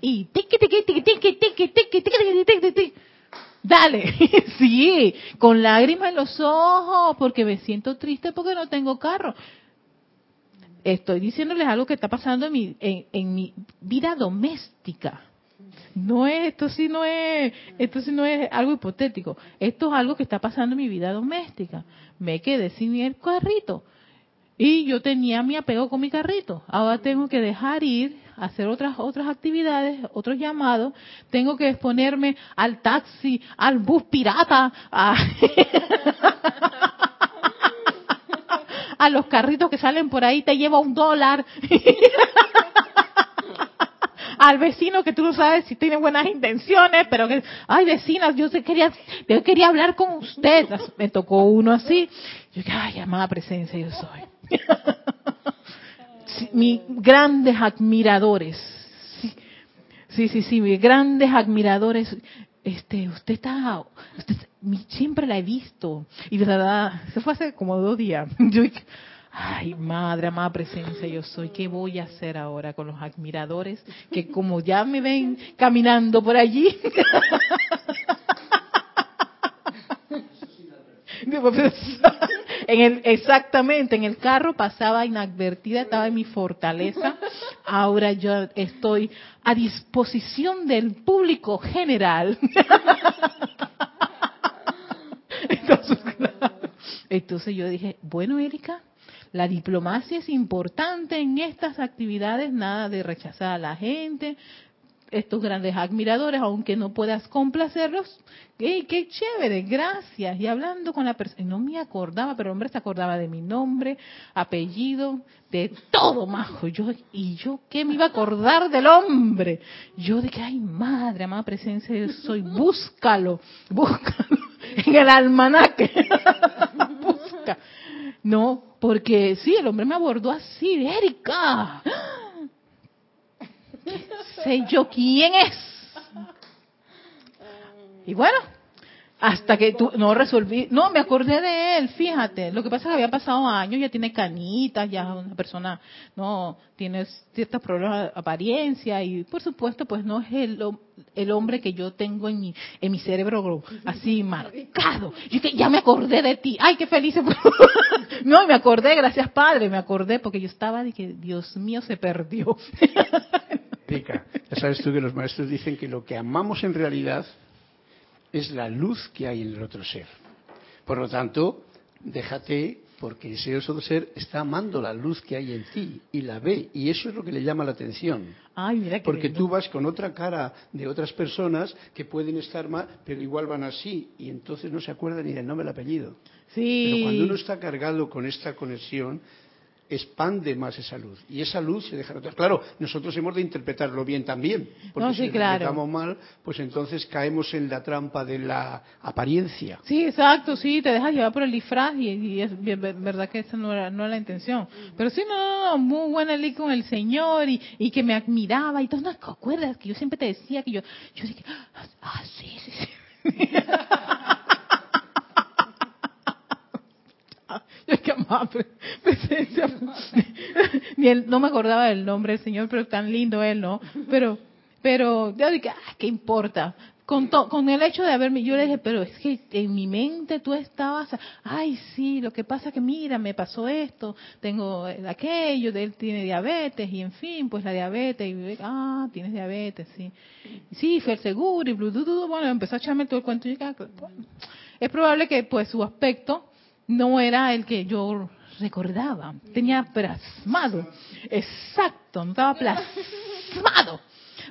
y tiqui, tiqui, tiqui, tiqui, tiqui, tiqui, tiqui, tiqui, tiqui, Dale, sí, con lágrimas en los ojos, porque me siento triste porque no tengo carro. Estoy diciéndoles algo que está pasando en mi, en, mi vida doméstica. No es, esto sí no es, esto sí no es algo hipotético. Esto es algo que está pasando en mi vida doméstica. Me quedé sin el carrito. Y yo tenía mi apego con mi carrito. Ahora tengo que dejar ir, hacer otras otras actividades, otros llamados. Tengo que exponerme al taxi, al bus pirata, a, (laughs) a los carritos que salen por ahí, te lleva un dólar. (laughs) al vecino que tú no sabes si tiene buenas intenciones, pero que, ay vecinas, yo quería, yo quería hablar con usted. Me tocó uno así. Yo dije, ay, amada presencia, yo soy mis grandes admiradores. Sí, sí, sí, mis grandes admiradores. Este, usted está, usted, siempre la he visto. Y de verdad, se fue hace como dos días. (laughs) Yo, ay, madre, amada presencia, yo soy. ¿Qué voy a hacer ahora con los admiradores que como ya me ven caminando por allí? (laughs) (laughs) en el, exactamente, en el carro pasaba inadvertida, estaba en mi fortaleza. Ahora yo estoy a disposición del público general. (laughs) Entonces, yo dije, bueno, Erika, la diplomacia es importante en estas actividades, nada de rechazar a la gente, estos grandes admiradores, aunque no puedas complacerlos. ¡Qué chévere! Gracias. Y hablando con la persona, no me acordaba, pero el hombre se acordaba de mi nombre, apellido, de todo, majo. Yo, y yo, ¿qué me iba a acordar del hombre? Yo que, ay, madre, amada presencia, yo soy, búscalo, búscalo en el almanaque. (laughs) Busca. No, porque sí, el hombre me abordó así, Erika (gasps) sé yo quién es. Y bueno, hasta que tú no resolví, no, me acordé de él, fíjate. Lo que pasa es que había pasado años, ya tiene canitas, ya una persona, no, tiene ciertos problemas de apariencia y por supuesto, pues no es el, el hombre que yo tengo en mi, en mi cerebro así marcado. Y que ya me acordé de ti, ay, qué feliz. (laughs) no, me acordé, gracias Padre, me acordé porque yo estaba de que Dios mío se perdió. (laughs) Ya sabes tú que los maestros dicen que lo que amamos en realidad es la luz que hay en el otro ser. Por lo tanto, déjate, porque ese otro ser está amando la luz que hay en ti y la ve, y eso es lo que le llama la atención. porque tú vas con otra cara de otras personas que pueden estar mal, pero igual van así, y entonces no se acuerdan ni del nombre del apellido. Sí. Pero cuando uno está cargado con esta conexión, expande más esa luz y esa luz se deja. Claro, nosotros hemos de interpretarlo bien también, porque si lo interpretamos mal, pues entonces caemos en la trampa de la apariencia. Sí, exacto, sí, te dejas llevar por el disfraz y, es verdad que esa no era, no la intención. Pero sí, no, no, muy buena ley con el Señor y, y que me admiraba y ¿no te acuerdas? Que yo siempre te decía que yo, yo dije, ah, sí, sí, sí. (laughs) (laughs) Yo que presencia. (laughs) Ni no me acordaba del nombre del Señor, pero tan lindo él, ¿no? Pero, pero yo dije, ah, ¿qué importa? Con, con el hecho de haberme, yo le dije, pero es que en mi mente tú estabas, ay, sí, lo que pasa es que mira, me pasó esto, tengo aquello, él tiene diabetes, y en fin, pues la diabetes, y ah, tienes diabetes, sí. Sí, fue el seguro, y bueno, empezó a echarme todo el cuento, y ah, pues, es probable que pues su aspecto no era el que yo recordaba. Tenía plasmado. Exacto, no estaba plasmado.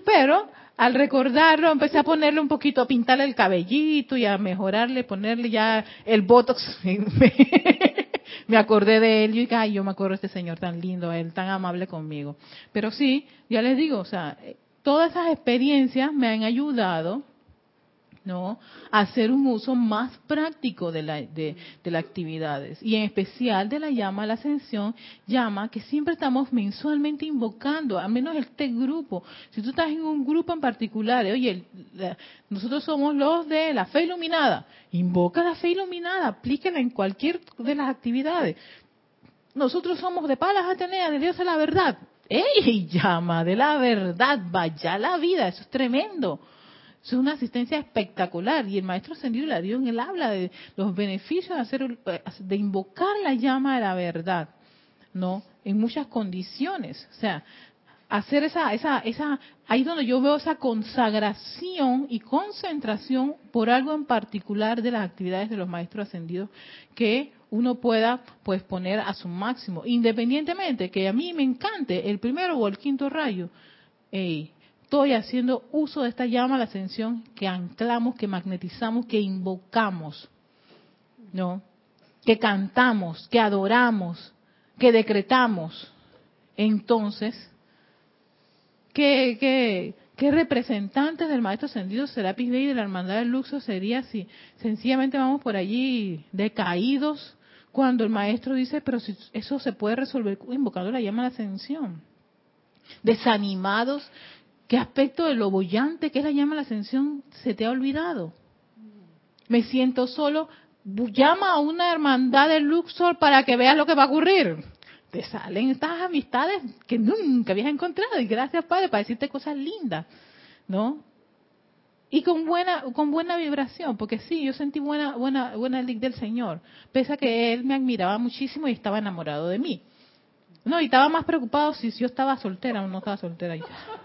Pero al recordarlo, empecé a ponerle un poquito, a pintarle el cabellito y a mejorarle, ponerle ya el botox. (laughs) me acordé de él y dije, ay, yo me acuerdo de este señor tan lindo, él tan amable conmigo. Pero sí, ya les digo, o sea, todas esas experiencias me han ayudado ¿no? Hacer un uso más práctico de, de, las actividades y en especial de la llama la ascensión, llama que siempre estamos mensualmente invocando, a menos este grupo. Si tú estás en un grupo en particular, oye, nosotros somos los de la fe iluminada, invoca la fe iluminada, aplíquela en cualquier de las actividades. Nosotros somos de Palas Atenea, de Dios de la verdad. ¡Ey! Llama de la verdad, vaya la vida, eso es tremendo es una asistencia espectacular y el maestro ascendido la dio en el habla de los beneficios de, hacer, de invocar la llama de la verdad, ¿no? En muchas condiciones. O sea, hacer esa, esa, esa, ahí donde yo veo esa consagración y concentración por algo en particular de las actividades de los maestros ascendidos que uno pueda pues poner a su máximo, independientemente que a mí me encante el primero o el quinto rayo. Ey, estoy haciendo uso de esta llama la ascensión que anclamos, que magnetizamos, que invocamos, ¿no? Que cantamos, que adoramos, que decretamos. Entonces, ¿qué, representantes del Maestro Ascendido Serapis Bey de la Hermandad del Luxo sería si sencillamente vamos por allí decaídos cuando el Maestro dice, pero si eso se puede resolver invocando la llama de la ascensión? Desanimados ¿Qué aspecto de lo bollante que es la llama la ascensión se te ha olvidado? Me siento solo. Llama a una hermandad de Luxor para que veas lo que va a ocurrir. Te salen estas amistades que nunca habías encontrado. Y gracias, Padre, para decirte cosas lindas. ¿No? Y con buena, con buena vibración, porque sí, yo sentí buena, buena, buena del Señor, pese a que Él me admiraba muchísimo y estaba enamorado de mí. No, y estaba más preocupado si yo estaba soltera o no estaba soltera.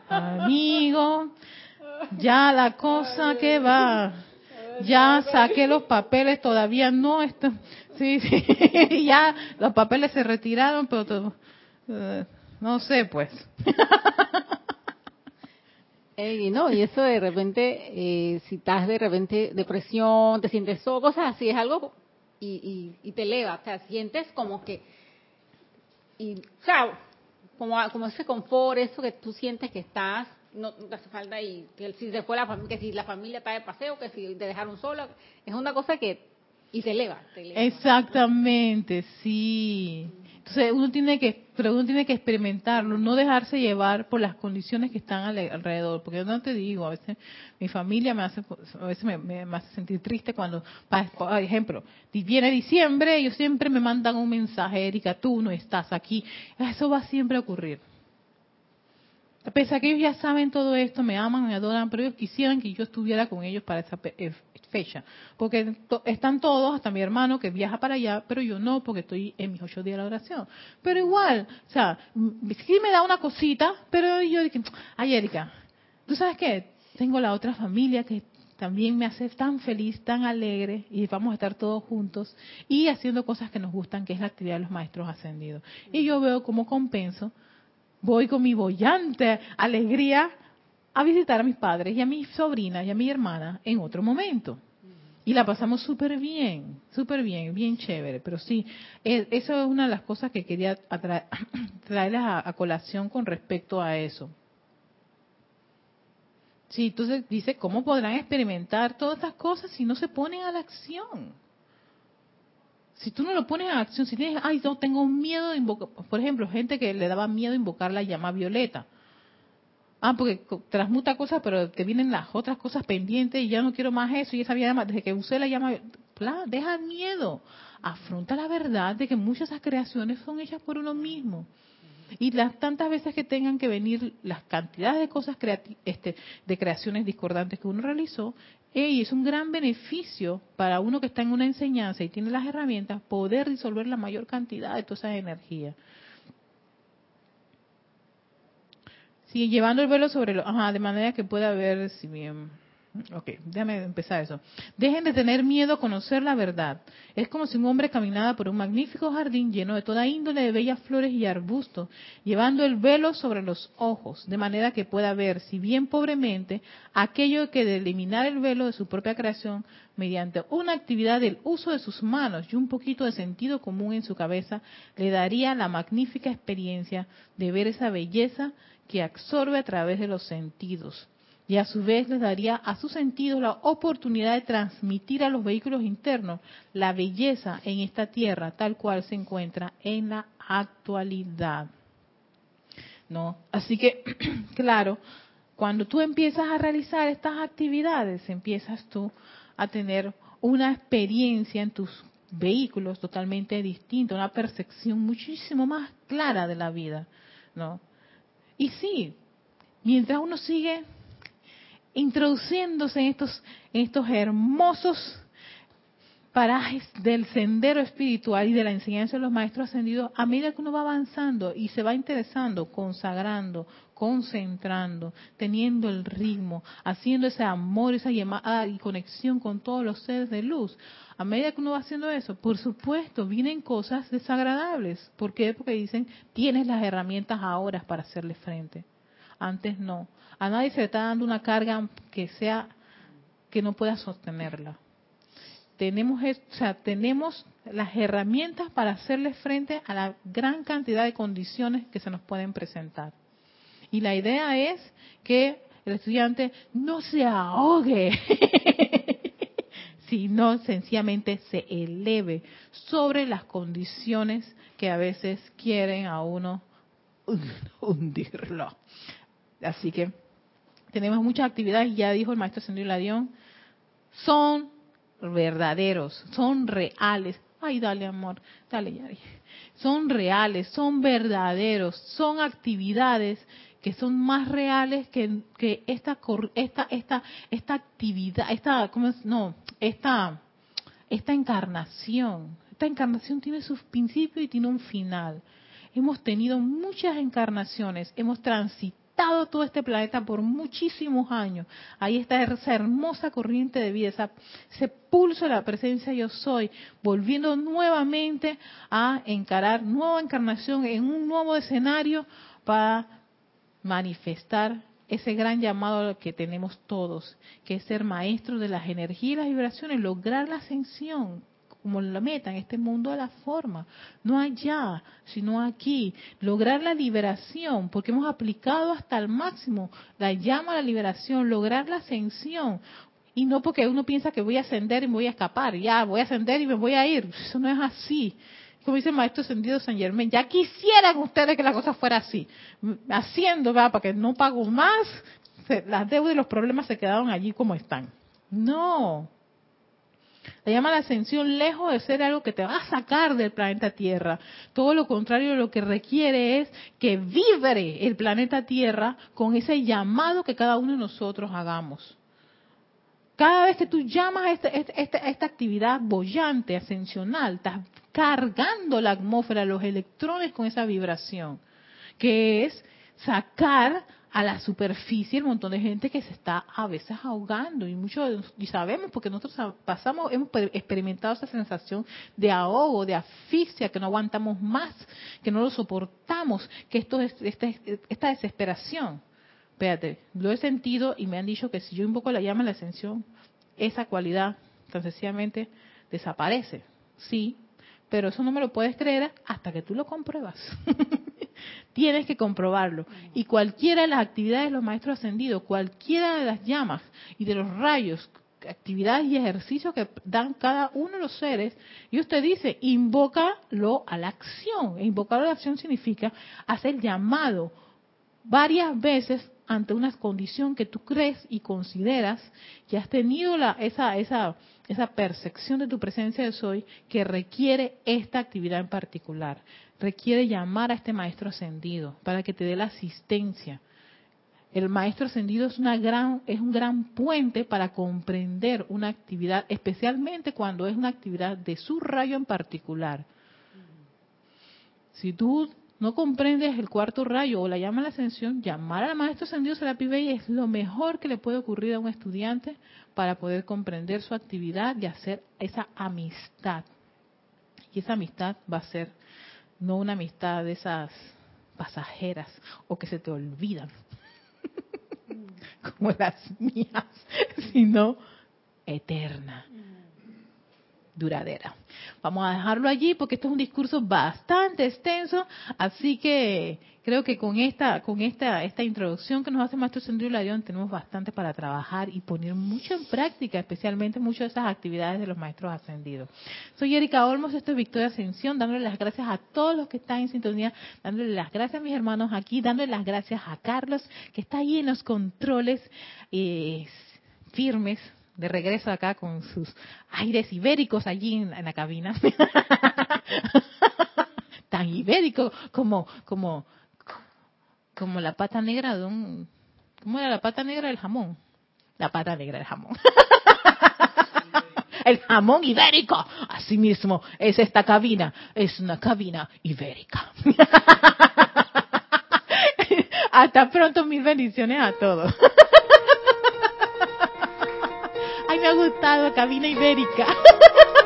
Amigo, ya la cosa que va. Ya saqué los papeles, todavía no. Esto, sí, sí, (laughs) ya los papeles se retiraron, pero eh, no sé, pues. no, y eso de repente, eh, si estás de repente depresión, te sientes solo, cosas así, es algo y, y, y te eleva, o sea, sientes como que y, o sea, como, como ese confort, eso que tú sientes que estás, no, te hace falta y que si se fue la familia, que si la familia está de paseo, que si te dejaron sola, es una cosa que y te te eleva. Exactamente, sí. Entonces uno tiene que, pero uno tiene que experimentarlo, no dejarse llevar por las condiciones que están alrededor, porque yo no te digo, a veces mi familia me hace, a veces me, hace sentir triste cuando, por ejemplo, viene diciembre, ellos siempre me mandan un mensaje, Erika, tú no estás aquí, eso va siempre a ocurrir. A pesar que ellos ya saben todo esto, me aman, me adoran, pero ellos quisieran que yo estuviera con ellos para esa eh, fecha. Porque están todos, hasta mi hermano que viaja para allá, pero yo no, porque estoy en mis ocho días de la oración. Pero igual, o sea, sí me da una cosita, pero yo dije, ay Erika, ¿tú sabes qué? Tengo la otra familia que también me hace tan feliz, tan alegre, y vamos a estar todos juntos y haciendo cosas que nos gustan, que es la actividad de los maestros ascendidos. Y yo veo cómo compenso voy con mi bollante alegría a visitar a mis padres y a mis sobrinas y a mi hermana en otro momento. Y la pasamos súper bien, súper bien, bien chévere. Pero sí, e, eso es una de las cosas que quería (clears throat) traerles a, colación con respecto a eso. Sí, entonces dice, ¿cómo podrán experimentar todas estas cosas si no se ponen a la acción? Si tú no lo pones en acción, si tienes, ay, yo tengo miedo de invocar, por ejemplo, gente que le daba miedo invocar la llama violeta. Ah, porque transmuta cosas, pero te vienen las otras cosas pendientes y ya no quiero más eso y esa llama, desde que usé la llama, bla, deja miedo, afronta la verdad de que muchas de esas creaciones son hechas por uno mismo. Y las tantas veces que tengan que venir las cantidades de cosas este, de creaciones discordantes que uno realizó, y es un gran beneficio para uno que está en una enseñanza y tiene las herramientas poder disolver la mayor cantidad de todas esas energías. Sí, llevando el velo sobre lo, ajá, de manera que pueda ver si bien. Ok, déjame empezar eso. Dejen de tener miedo a conocer la verdad. Es como si un hombre caminara por un magnífico jardín lleno de toda índole de bellas flores y arbustos, llevando el velo sobre los ojos, de manera que pueda ver, si bien pobremente, aquello que de eliminar el velo de su propia creación mediante una actividad del uso de sus manos y un poquito de sentido común en su cabeza, le daría la magnífica experiencia de ver esa belleza que absorbe a través de los sentidos y a su vez les daría a sus sentidos la oportunidad de transmitir a los vehículos internos la belleza en esta tierra tal cual se encuentra en la actualidad. ¿No? Así que, (clears throat) claro, cuando tú empiezas a realizar estas actividades, empiezas tú a tener una experiencia en tus vehículos totalmente distinta, una percepción muchísimo más clara de la vida, ¿no? Y sí, mientras uno sigue introduciéndose en estos, en estos hermosos parajes del sendero espiritual y de la enseñanza de los maestros ascendidos, a medida que uno va avanzando y se va interesando, consagrando, concentrando, teniendo el ritmo, haciendo ese amor, esa llamada y conexión con todos los seres de luz. A medida que uno va haciendo eso, por supuesto, vienen cosas desagradables. ¿Por qué? Porque dicen, tienes las herramientas ahora para hacerle frente. Antes no. A nadie se le está dando una carga que sea que no pueda sostenerla. Tenemos, o sea, tenemos las herramientas para hacerle frente a la gran cantidad de condiciones que se nos pueden presentar. Y la idea es que el estudiante no se ahogue, (laughs) sino sencillamente se eleve sobre las condiciones que a veces quieren a uno (laughs) hundirlo. Así que tenemos muchas actividades, ya dijo el maestro Sendido Ladión, son verdaderos, son reales. Ay, dale amor, dale Yari. Son reales, son verdaderos, son actividades que son más reales que, que esta, esta, esta, esta actividad, esta, ¿cómo es? No, esta, esta encarnación. Esta encarnación tiene sus principios y tiene un final. Hemos tenido muchas encarnaciones, hemos transitado todo este planeta por muchísimos años. Ahí está esa hermosa corriente de vida, ese pulso de la presencia yo soy, volviendo nuevamente a encarar nueva encarnación en un nuevo escenario para manifestar ese gran llamado que tenemos todos, que es ser maestros de las energías y las vibraciones, lograr la ascensión, como la meta en este mundo de la forma, no allá, sino aquí, lograr la liberación, porque hemos aplicado hasta el máximo la llama a la liberación, lograr la ascensión, y no porque uno piensa que voy a ascender y me voy a escapar, ya voy a ascender y me voy a ir, eso no es así. Como dice el maestro ascendido San Germán, ya quisieran ustedes que la cosa fuera así, haciendo, ¿verdad? para que no pago más, las deudas y los problemas se quedaron allí como están. No, la llama la ascensión lejos de ser algo que te va a sacar del planeta Tierra. Todo lo contrario, lo que requiere es que vibre el planeta Tierra con ese llamado que cada uno de nosotros hagamos. Cada vez que tú llamas a esta, esta, esta actividad bollante, ascensional, estás cargando la atmósfera, los electrones con esa vibración, que es sacar a la superficie el montón de gente que se está a veces ahogando y muchos y sabemos porque nosotros pasamos hemos experimentado esa sensación de ahogo de asfixia que no aguantamos más que no lo soportamos que esto es esta, esta desesperación. Espérate lo he sentido y me han dicho que si yo invoco la llama de la ascensión esa cualidad tan sencillamente desaparece. Sí pero eso no me lo puedes creer hasta que tú lo compruebas (laughs) Tienes que comprobarlo. Y cualquiera de las actividades de los maestros ascendidos, cualquiera de las llamas y de los rayos, actividades y ejercicios que dan cada uno de los seres, y usted dice, invócalo a la acción. E invocarlo a la acción significa hacer llamado varias veces ante una condición que tú crees y consideras que has tenido la, esa, esa, esa percepción de tu presencia de soy que requiere esta actividad en particular requiere llamar a este maestro ascendido para que te dé la asistencia. El maestro ascendido es, una gran, es un gran puente para comprender una actividad, especialmente cuando es una actividad de su rayo en particular. Si tú no comprendes el cuarto rayo o la llama a la ascensión, llamar al maestro ascendido Serapi Bey es lo mejor que le puede ocurrir a un estudiante para poder comprender su actividad y hacer esa amistad. Y esa amistad va a ser no una amistad de esas pasajeras o que se te olvidan, (laughs) como las mías, sino eterna duradera. Vamos a dejarlo allí porque esto es un discurso bastante extenso, así que creo que con esta con esta esta introducción que nos hace Maestro Sendrio Larión tenemos bastante para trabajar y poner mucho en práctica, especialmente muchas de esas actividades de los maestros ascendidos. Soy Erika Olmos, esto es Victoria Ascensión, dándole las gracias a todos los que están en sintonía, dándole las gracias a mis hermanos aquí, dándole las gracias a Carlos que está ahí en los controles eh, firmes de regreso acá con sus aires ibéricos allí en, la cabina. (laughs) Tan ibérico como, como, como la pata negra de un... ¿Cómo era la pata negra del jamón? La pata negra del jamón. (laughs) El jamón ibérico. Así mismo es esta cabina. Es una cabina ibérica. (laughs) Hasta pronto, mil bendiciones a todos. Ha gustado cabina ibérica. (laughs)